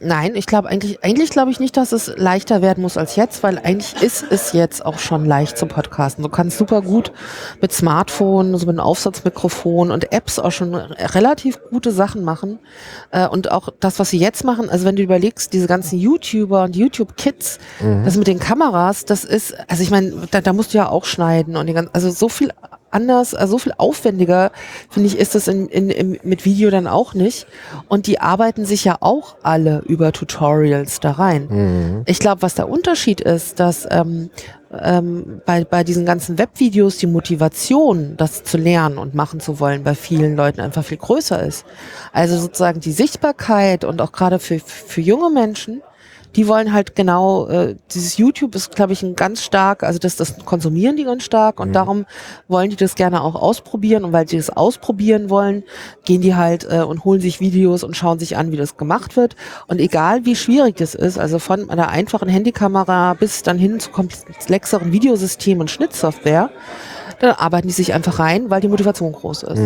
Nein, ich glaube eigentlich, eigentlich glaube ich nicht, dass es leichter werden muss als jetzt, weil eigentlich ist es jetzt auch schon leicht zu podcasten. Du kannst super gut mit Smartphone, so mit einem Aufsatzmikrofon und Apps auch schon relativ gute Sachen machen. Äh, und auch das, was sie jetzt machen, also wenn du überlegst, diese ganzen YouTuber und YouTube-Kids, das mit den Kameras, das ist, also ich meine, da, da musst du ja auch schneiden und die ganzen, also so viel anders, also so viel aufwendiger, finde ich, ist das in, in, in, mit Video dann auch nicht. Und die arbeiten sich ja auch alle über Tutorials da rein. Ich glaube, was der Unterschied ist, dass ähm, ähm, bei, bei diesen ganzen Webvideos die Motivation, das zu lernen und machen zu wollen, bei vielen Leuten einfach viel größer ist. Also sozusagen die Sichtbarkeit und auch gerade für, für junge Menschen, die wollen halt genau, äh, dieses YouTube ist, glaube ich, ein ganz stark, also das, das konsumieren die ganz stark und darum wollen die das gerne auch ausprobieren und weil sie das ausprobieren wollen, gehen die halt äh, und holen sich Videos und schauen sich an, wie das gemacht wird. Und egal wie schwierig das ist, also von einer einfachen Handykamera bis dann hin zu komplexeren Videosystemen und Schnittsoftware, dann arbeiten die sich einfach rein, weil die Motivation groß ist.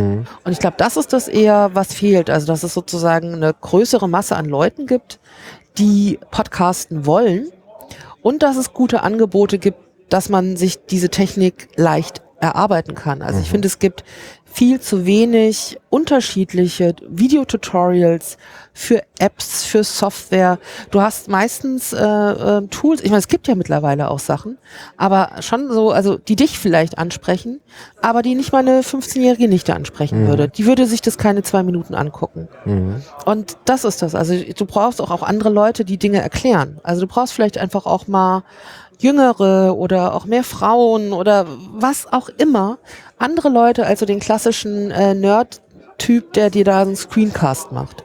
Und ich glaube, das ist das eher, was fehlt. Also, dass es sozusagen eine größere Masse an Leuten gibt, die podcasten wollen und dass es gute Angebote gibt, dass man sich diese Technik leicht erarbeiten kann. Also ich finde, es gibt viel zu wenig unterschiedliche Videotutorials für Apps, für Software. Du hast meistens äh, äh, Tools, ich meine, es gibt ja mittlerweile auch Sachen, aber schon so, also die dich vielleicht ansprechen, aber die nicht meine 15-jährige Nichte ansprechen würde. Die würde sich das keine zwei Minuten angucken. Und das ist das. Also du brauchst auch, auch andere Leute, die Dinge erklären. Also du brauchst vielleicht einfach auch mal Jüngere oder auch mehr Frauen oder was auch immer. Andere Leute, also den klassischen äh, Nerd-Typ, der dir da einen Screencast macht.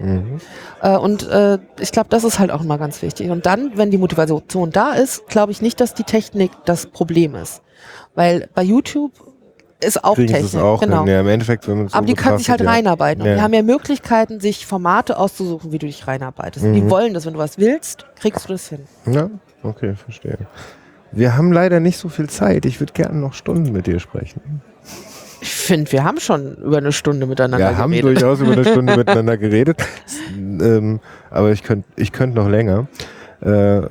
Äh, und äh, ich glaube, das ist halt auch mal ganz wichtig. Und dann, wenn die Motivation da ist, glaube ich nicht, dass die Technik das Problem ist. Weil bei YouTube ist auch Kriegen Technik. es auch genau. Ja, im Endeffekt, wenn Aber die können sich halt ja. reinarbeiten. Und Ja. die haben ja Möglichkeiten, sich Formate auszusuchen, wie du dich reinarbeitest. Und Mhm. die wollen das, wenn du was willst, kriegst du das hin. Ja, okay, verstehe. Wir haben leider nicht so viel Zeit. Ich würde gerne noch Stunden mit dir sprechen. Ich finde, wir haben schon über eine Stunde miteinander Wir haben geredet. durchaus über eine Stunde miteinander geredet. Ähm, aber ich könnte ich könnt noch länger. Äh,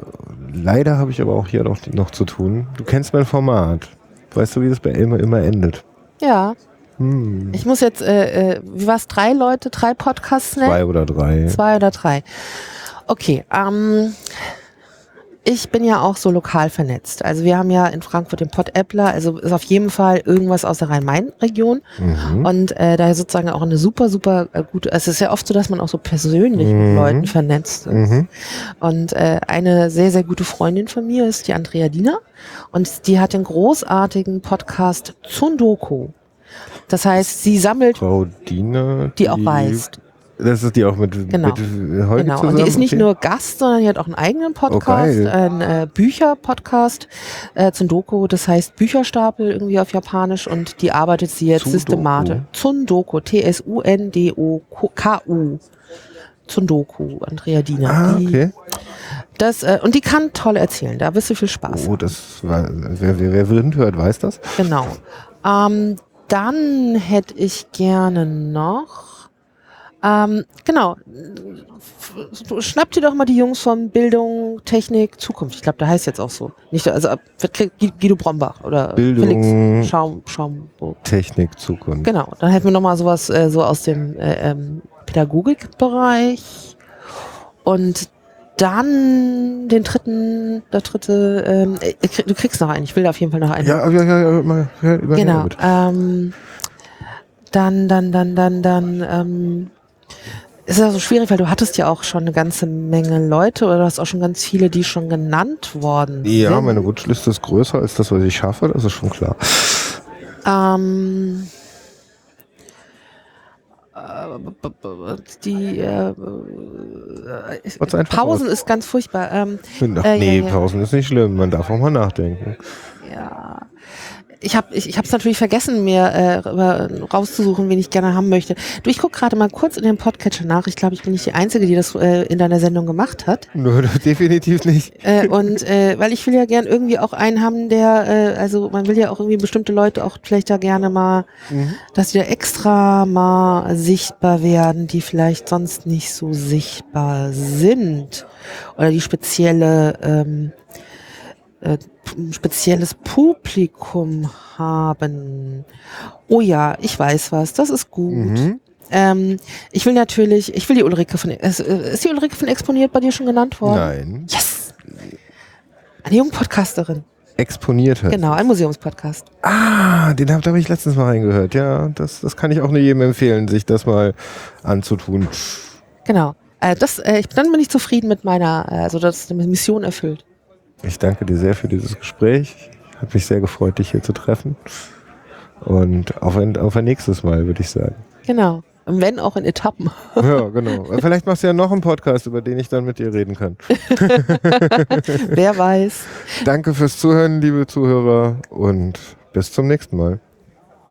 leider habe ich aber auch hier noch, noch zu tun. Du kennst mein Format. Weißt du, wie das bei immer immer endet? Ja. Hm, Ich muss jetzt, äh, äh, wie war's, drei Leute, drei Podcasts nennen? zwei oder drei. Zwei oder drei. Okay, ähm, ich bin ja auch so lokal vernetzt. Also wir haben ja in Frankfurt den Pod-Appler, also ist auf jeden Fall irgendwas aus der Rhein-Main-Region. Mhm. Und äh, da sozusagen auch eine super, super äh, gute, es ist ja oft so, dass man auch so persönlich Mhm. mit Leuten vernetzt ist. Mhm. Und äh, eine sehr, sehr gute Freundin von mir ist die Andrea Diener und die hat den großartigen Podcast Zundoko. Das heißt, sie sammelt, Frau Diener. die auch reist. Das ist die auch mit, Genau. mit heute Genau. zusammen? Und die ist nicht Okay. nur Gast, sondern die hat auch einen eigenen Podcast, geil. einen äh, Bücher-Podcast, äh, Zundoko, das heißt Bücherstapel irgendwie auf Japanisch und die arbeitet sie jetzt systematisch. Zundoko, T-S-U-N-D-O-K-U. Zundoku, Andrea Diener. Ah, Die- okay. Das, äh, und die kann toll erzählen, da wirst du viel Spaß. Oh, das war, wer, wer, wer Wind hört, weiß das. Genau. Ähm, dann hätte ich gerne noch. Ähm, genau. Schnapp dir doch mal die Jungs von Bildung, Technik, Zukunft. Ich glaube, da heißt jetzt auch so. Nicht, also Guido Brombach oder Bildung. Felix Schaum, Schaumburg. Technik, Zukunft. Genau. Dann hätten wir noch mal sowas äh, so aus dem äh, ähm, Pädagogikbereich. Und dann den dritten, der dritte, ähm, äh, du kriegst noch einen. Ich will da auf jeden Fall noch einen. Ja, ja, ja, ja, mal, ja, übernehmen Genau. Ähm, dann, dann, dann, dann, dann, ähm, ist ja so schwierig, weil du hattest ja auch schon eine ganze Menge Leute oder du hast auch schon ganz viele, die schon genannt worden Ja, sind. meine Wunschliste ist größer als das, was ich schaffe, das ist schon klar. Ähm, äh, die äh, äh, Pausen aus. ist ganz furchtbar. Ähm, Ach Äh, nee, ja, ja. Pausen ist nicht schlimm. Man darf auch mal nachdenken. ja. Ich habe ich, ich hab's natürlich vergessen, mir äh, rauszusuchen, wen ich gerne haben möchte. Du, ich gucke gerade mal kurz in den Podcatcher nach. Ich glaube, ich bin nicht die Einzige, die das äh, in deiner Sendung gemacht hat. Nö, definitiv nicht. Äh, und äh, weil ich will ja gern irgendwie auch einen haben, der, äh, also man will ja auch irgendwie bestimmte Leute auch vielleicht da gerne mal, dass die da extra mal sichtbar werden, die vielleicht sonst nicht so sichtbar sind. Oder die spezielle, ähm, äh, p- spezielles Publikum haben. Oh ja, ich weiß was, das ist gut. Mhm. Ähm, ich will natürlich, ich will die Ulrike von, ist, ist die Ulrike von Exponiert bei dir schon genannt worden? Nein. Yes! Eine junge Podcasterin. Exponiert hat. Genau, ein Museumspodcast. Ah, den habe hab ich letztens mal reingehört. Ja, das, das kann ich auch nur jedem empfehlen, sich das mal anzutun. Genau. Äh, das, äh, ich, dann bin ich zufrieden mit meiner, äh, also das ist eine Mission erfüllt. Ich danke dir sehr für dieses Gespräch. Hat mich sehr gefreut, dich hier zu treffen. Und auf ein, auf ein nächstes Mal, würde ich sagen. Genau. Und Wenn auch in Etappen. Ja, genau. Vielleicht machst du ja noch einen Podcast, über den ich dann mit dir reden kann. Wer weiß. Danke fürs Zuhören, liebe Zuhörer, und bis zum nächsten Mal.